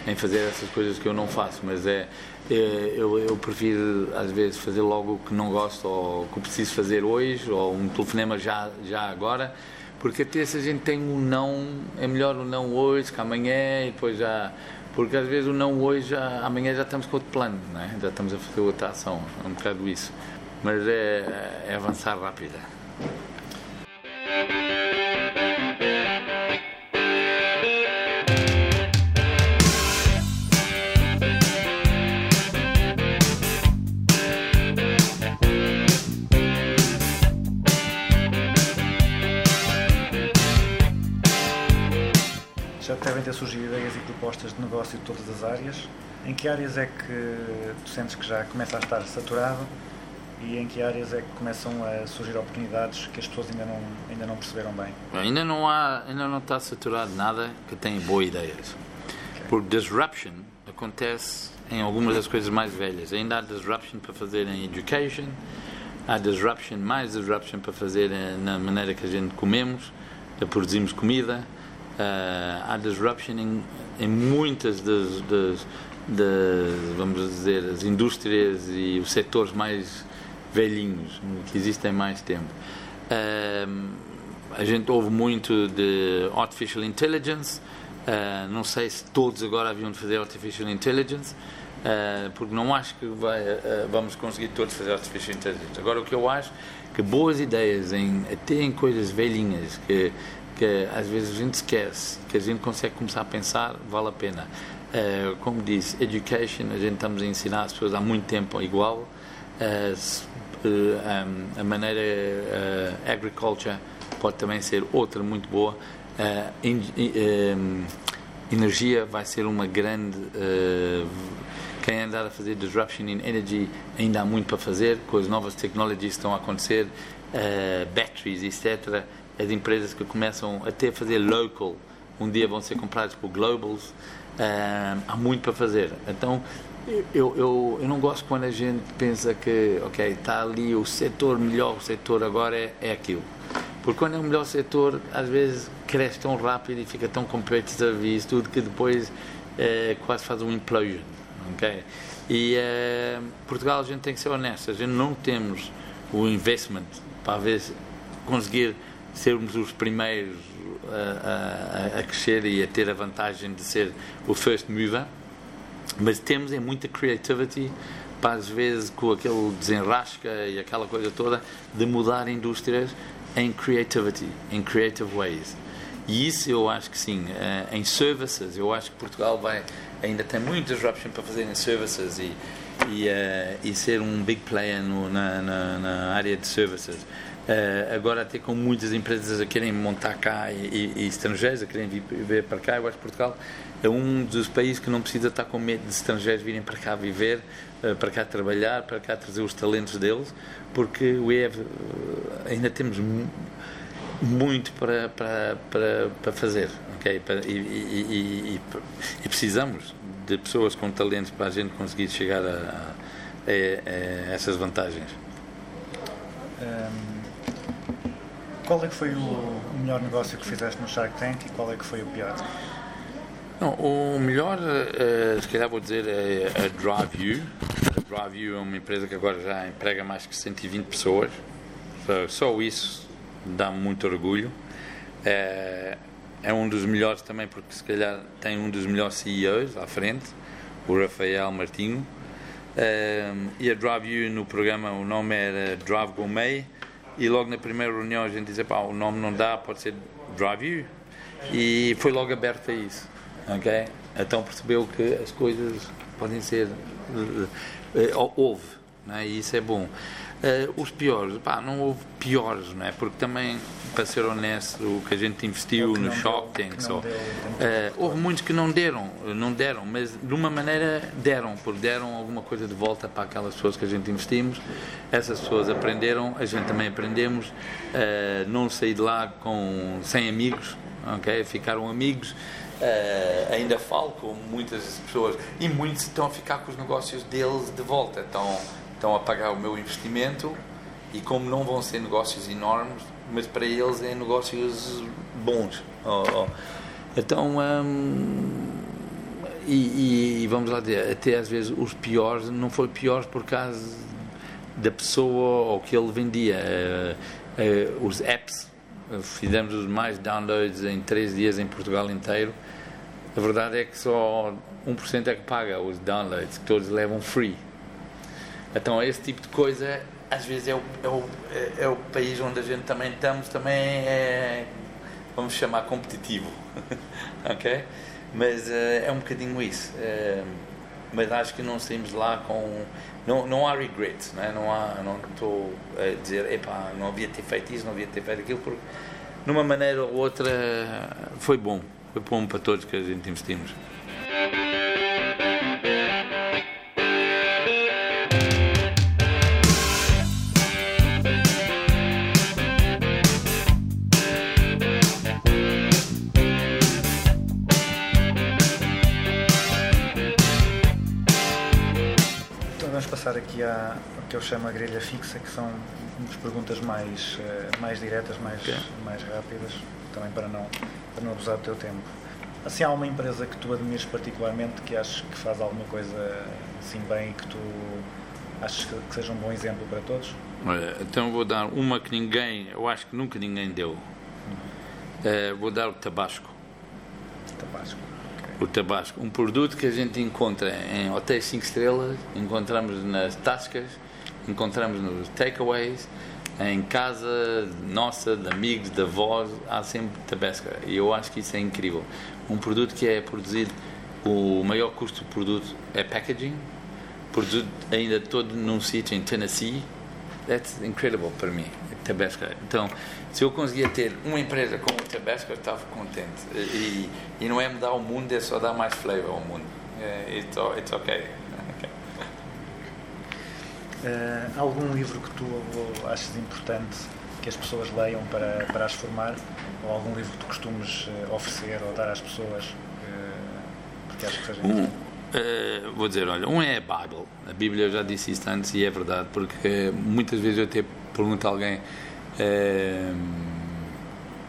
em fazer essas coisas que eu não faço, mas é, eu, eu prefiro às vezes fazer logo o que não gosto ou que preciso fazer hoje ou um telefonema já, já agora, porque até se a gente tem um não, é melhor o não hoje que amanhã e depois já. Porque às vezes o não hoje, já, amanhã já estamos com outro plano, não é? já estamos a fazer outra ação, é um bocado isso. Mas é, é avançar rápida. Devem ter surgido ideias e propostas de negócio de todas as áreas. Em que áreas é que tu sentes que já começa a estar saturado e em que áreas é que começam a surgir oportunidades que as pessoas ainda não, ainda não perceberam bem? Ainda não há, ainda não está saturado nada que tenha boas ideias. Porque disruption acontece em algumas das coisas mais velhas. Ainda há disruption para fazer em education, há disruption, mais disruption para fazer eh, na maneira que a gente comemos, produzimos comida. Ah, há disruption em, em muitas das, das, das, vamos dizer, as indústrias e os setores mais velhinhos, que existem mais tempo. Ahm, a gente ouve muito de artificial intelligence. ah, não sei se todos agora haviam de fazer artificial intelligence, ah, porque não acho que vai, ah, vamos conseguir todos fazer artificial intelligence. Agora, o que eu acho que boas ideias, em, até em coisas velhinhas, que, que às vezes a gente esquece, que a gente consegue começar a pensar, vale a pena. Ah, como disse, education, a gente estamos a ensinar as pessoas há muito tempo igual. Se- eh, um, a maneira uh, agriculture pode também ser outra muito boa. Uh, eh, um, energia vai ser uma grande. uh, quem andar a fazer disruption in energy ainda há muito para fazer, com as novas tecnologias que estão a acontecer, uh, batteries, etc. As empresas que começam até a fazer local, um dia vão ser compradas por globals. Há muito para fazer. Então, eu, eu, eu não gosto quando a gente pensa que, ok, está ali o setor melhor, o setor agora é, é aquilo. Porque quando é o melhor setor, às vezes cresce tão rápido e fica tão competitive e isso tudo que depois eh, quase faz um implosion. ok? E eh, Portugal a gente tem que ser honesto, a gente não temos o investment para ver se- conseguir sermos os primeiros a, a- a crescer e a ter a vantagem de ser o first mover mas temos é muita creativity para às vezes com aquele desenrasca e aquela coisa toda de mudar indústrias em creativity, em creative ways. E isso eu acho que sim. Eh, em services, eu acho que Portugal vai ainda tem muito disruption para fazer em services e, e, eh, e ser um big player no- na, na- na área de services. Eh, agora até com muitas empresas a querem montar cá e, e- e estrangeiros a querem vir, para cá, eu acho que Portugal é um dos países que não precisa estar com medo de estrangeiros virem para cá viver, eh, para cá trabalhar, para cá trazer os talentos deles, porque we have, eh, ainda temos mu- muito para, para, para, para fazer ok? Para- e, e- e- precisamos de pessoas com talentos para a gente conseguir chegar a, a- a- essas vantagens. Ahm, qual é que foi o, melhor negócio que fizeste no Shark Tank e qual é que foi o pior? Não, o melhor, eh, se calhar vou dizer, é a DriveU. A DriveU é uma empresa que agora já emprega mais que 120 pessoas. Só- isso dá muito orgulho. É, é um dos melhores também, porque se calhar tem um dos melhores CEOs à frente, o Rafael Martinho. Eh, e a DriveU no programa, o nome era Drive Gourmet. E logo na primeira reunião a gente dizia, pá, o nome não dá, pode ser DriveU. E foi logo aberto a isso. ok? Então percebeu que as coisas podem ser. eh, eh, houve, não é? e isso é bom. Eh, os piores, pá, não houve piores, não é? Porque também, para ser honesto, o que a gente investiu no deu- tempo. eh, houve muitos que não deram, não deram, mas de uma maneira deram, porque deram alguma coisa de volta para aquelas pessoas que a gente investimos. Essas pessoas aprenderam, a gente também aprendemos. eh, não saí de lá com sem amigos, ok? Ficaram amigos. Eh, ainda falo com muitas pessoas e muitos estão a ficar com os negócios deles de volta. Estão, estão a pagar o meu investimento e como não vão ser negócios enormes, mas para eles é negócios bons. Oh, oh. Então, hum, e, e- vamos lá dizer, até às vezes os piores não foi piores por causa da pessoa ou que ele vendia. Eh, eh, os apps, eh, fizemos os mais downloads em três dias em Portugal inteiro. A verdade é que só 1% é que paga os downloads, que todos levam free. Então, esse tipo de coisa, às vezes, é o, é o, é- é o país onde a gente também estamos, também é, vamos chamar, competitivo. (laughs) ok? Mas eh, é um bocadinho isso. Eh, mas acho que não saímos lá com. Não, não há regrets, não, é? não há. Não estou a dizer, epá, não havia ter feito isso, não havia ter feito aquilo, porque, numa maneira ou outra, foi bom. Foi bom para todos que a gente investimos. Passar aqui à, ao que eu chamo a grelha fixa, que são umas perguntas mais, eh, mais diretas, mais, Ok. mais rápidas, também para não, para não abusar do teu tempo. Assim, há uma empresa que tu admires particularmente, que achas que faz alguma coisa assim bem e que tu achas que, que seja um bom exemplo para todos? Olha, então vou dar uma que ninguém, eu acho que nunca ninguém deu. Eh, vou dar o Tabasco. Tabasco. O Tabasco, um produto que a gente encontra em hotéis 5 estrelas, encontramos nas tascas, encontramos nos takeaways, em casa nossa, de amigos, de avós, há sempre Tabasco. E eu acho que isso é incrível. Um produto que é produzido, o maior custo do produto é packaging, produzido ainda todo num sítio em Tennessee. That's incredible para mim, Tabasco. Então, se eu conseguia ter uma empresa como o Tabasco, eu estava contente. E, e não é mudar o mundo, é só dar mais flavor ao mundo. É, It's, it's okay. Okay. (laughs) Eh, algum livro que tu achas importante que as pessoas leiam para, para as formar? Ou algum livro que tu costumes eh, oferecer ou dar às pessoas eh, porque achas que seja Um, eh, vou dizer, olha, um é a Bible. A Bíblia eu já disse isso antes e é verdade, porque muitas vezes eu até pergunto a alguém eh,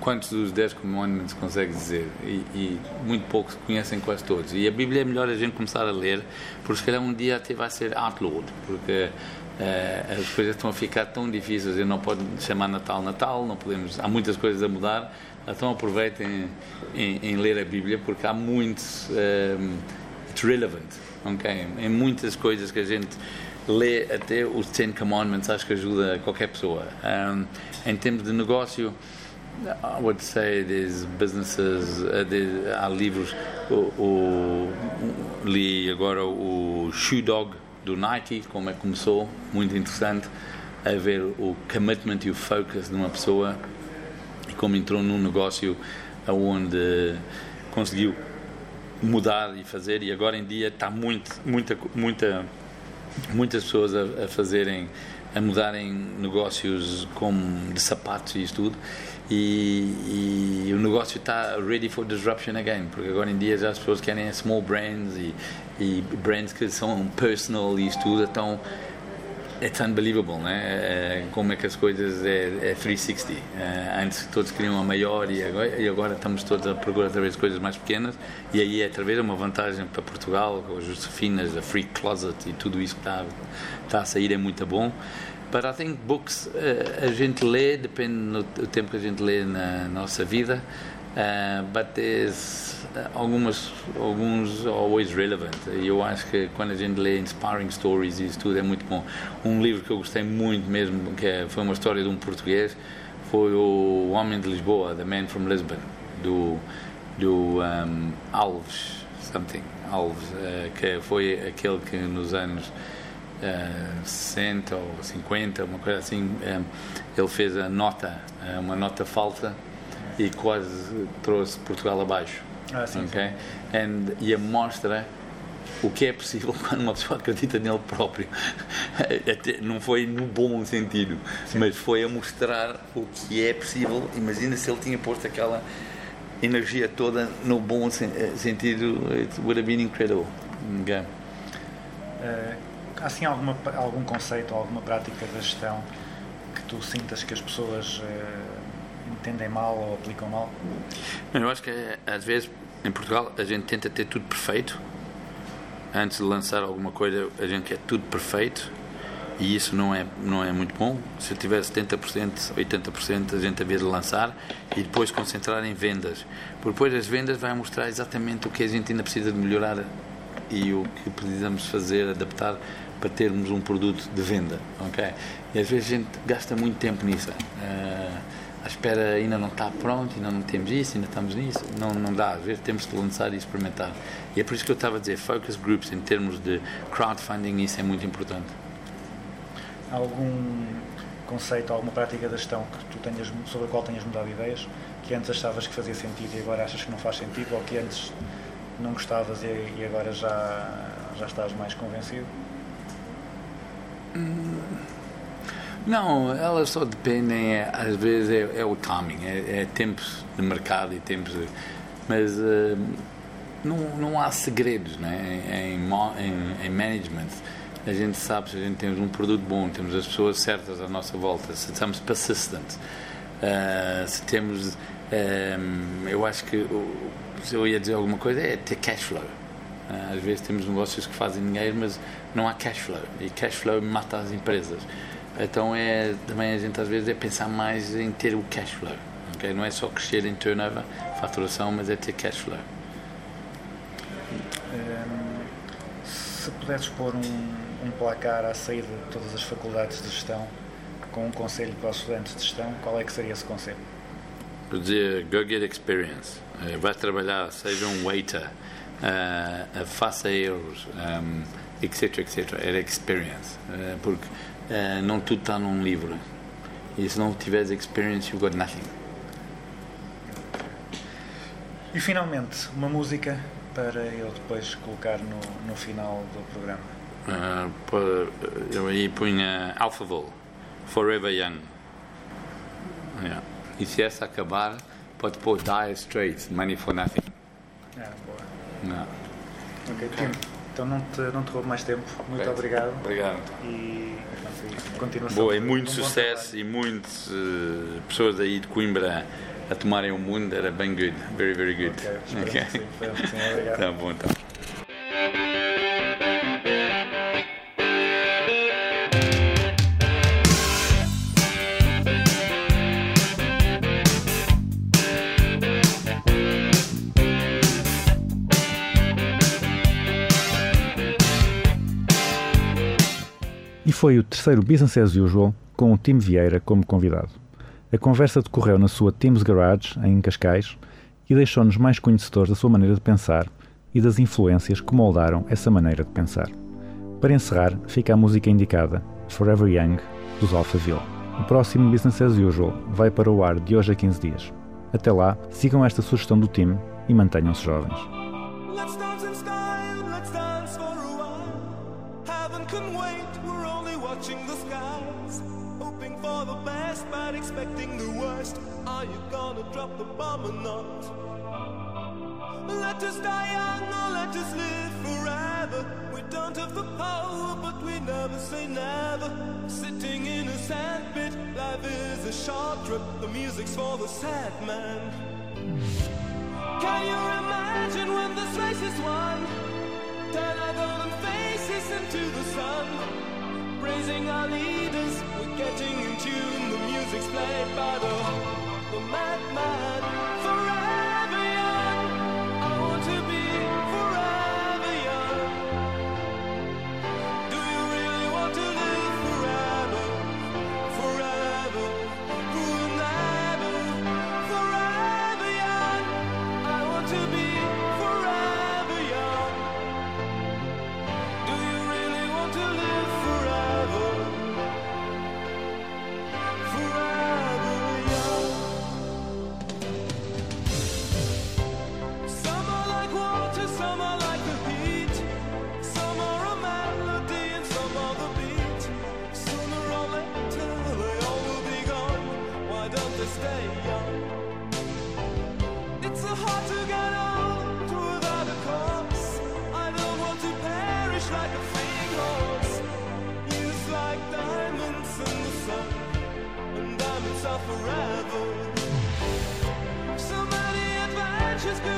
quantos dos 10 commandments consegue dizer e, e muito poucos conhecem quase todos. E a Bíblia é melhor a gente começar a ler, porque se calhar um dia até vai ser outlawed, porque eh, as coisas estão a ficar tão difíceis, eu não posso chamar Natal Natal, não podemos, há muitas coisas a mudar, então aproveitem em, em ler a Bíblia, porque há muitos eh, it's relevant, ok? Em muitas coisas que a gente lê, até os Ten Commandments, acho que ajuda qualquer pessoa. Um, em termos de negócio, I would say there's businesses, uh, há livros, o, o- li agora o Shoe Dog do Nike, como é que começou, muito interessante, a ver o commitment e o focus de uma pessoa e como entrou num negócio onde conseguiu mudar e fazer e agora em dia está muito, muita, muita, muitas pessoas a, a fazerem, a mudarem negócios como de sapatos e isso tudo. E, e o negócio está ready for disruption again porque agora em dia já as pessoas querem small brands e, e brands que são personal e isso tudo então It's unbelievable, né? Eh, Como é que as coisas é, é 360. Eh, Antes todos queriam a maior e agora, e agora estamos todos a procurar através de coisas mais pequenas e aí é através de uma vantagem para Portugal, com as Josefinas, a Free Closet e tudo isso que está, está a sair é muito bom. But I think books eh, a gente lê, depende do tempo que a gente lê na nossa vida. Uh, but there's uh, algumas, alguns always relevant. Eu acho que quando a gente lê inspiring stories isso tudo é muito bom. Um livro que eu gostei muito mesmo, que é- foi uma história de um português, foi o Homem de Lisboa, The Man from Lisbon, do, do um, Alves, something, Alves, uh, que foi aquele que nos anos uh, 60 ou 50, uma coisa assim, um, ele fez a nota, uma nota falsa e quase trouxe Portugal abaixo. Ah, sim, ok? And, e a mostra o que é possível (laughs) quando uma pessoa acredita nele próprio. (laughs) Até não foi no bom sentido, mas foi a mostrar o que é possível. Imagina se ele tinha posto aquela energia toda no bom sen- eh, sentido, it would have been incredible. Ok? Eh, há assim alguma, algum conceito, alguma prática da gestão que tu sintas que as pessoas eh, entendem mal ou aplicam mal? Eu acho que eh, às vezes em Portugal a gente tenta ter tudo perfeito. Antes de lançar alguma coisa, a gente quer tudo perfeito e isso não é, não é muito bom. Se eu tiver 70%, 80%, a gente havia de lançar e depois concentrar em vendas. Porque depois as vendas vai mostrar exatamente o que a gente ainda precisa de melhorar e o que precisamos fazer, adaptar para termos um produto de venda. ok? E às vezes a gente gasta muito tempo nisso. Ah, à espera ainda não está pronto, ainda não temos isso, ainda estamos nisso. Não, não dá, às vezes temos de lançar e experimentar. E é por isso que eu estava a dizer, focus groups em termos de crowdfunding, isso é muito importante. Algum conceito, alguma prática da gestão que tu tenhas, sobre a qual tenhas mudado ideias, que antes achavas que fazia sentido e agora achas que não faz sentido, ou que antes não gostavas e, e agora já, já estás mais convencido? Não, elas só dependem, é, às vezes é, é o timing, é, é tempos de mercado e tempos de. Mas eh, não, não há segredos né? em, em, em, em management. A gente sabe se a gente temos um produto bom, temos as pessoas certas à nossa volta, se estamos persistent, eh, se temos. eh, eu acho que se eu ia dizer alguma coisa é ter cash flow. Ah, Às vezes temos negócios que fazem dinheiro, mas não há cash flow. E cash flow mata as empresas. Então é também a gente às vezes é pensar mais em ter o cash flow. ok? Não é só crescer em turnover, faturação, mas é ter cash flow. Hum, se pudesses pôr um, um placar à saída de todas as faculdades de gestão com um conselho para os estudantes de gestão, qual é que seria esse conselho? Por dizer, go get experience. Eh, Vai trabalhar, seja um waiter, eh, faça erros, um, etc, etc. Era experience. Eh, porque eh, não tudo está num livro. E se não tiveres experience, you got nothing. E finalmente, uma música para eu depois colocar no, no final do programa. Uh, eu aí punha Alphaville, Forever Young. Yeah. E se essa acabar, pode pôr Dire Straits, Money for Nothing. Ah, boa. Ok, Tim, então não te, não te roubo mais tempo. Muito obrigado Obrigado. e pronto, e continuação. Boa, e muito um sucesso e muitas uh, pessoas aí de Coimbra a tomarem o mundo, era bem good. Very, very good. Ok, que sim, sim, obrigado. Tá bom, então. E foi o terceiro Business as Usual com o Tim Vieira como convidado. A conversa decorreu na sua Teams Garage, em Cascais, e deixou-nos mais conhecedores da sua maneira de pensar e das influências que moldaram essa maneira de pensar. Para encerrar, fica a música indicada, Forever Young, dos Alphaville. O próximo Business as Usual vai para o ar de hoje a 15 dias. Até lá, sigam esta sugestão do time e mantenham-se jovens. Let us die young or let us live forever. We don't have the power, but we never say never. Sitting in a sandpit, life is a short trip. The music's for the sad man. Can you imagine when this race is won? Turn our golden faces into the sun. Praising our leaders, we're getting in tune. The music's played by the, the madman. forever. Somebody adventure's good.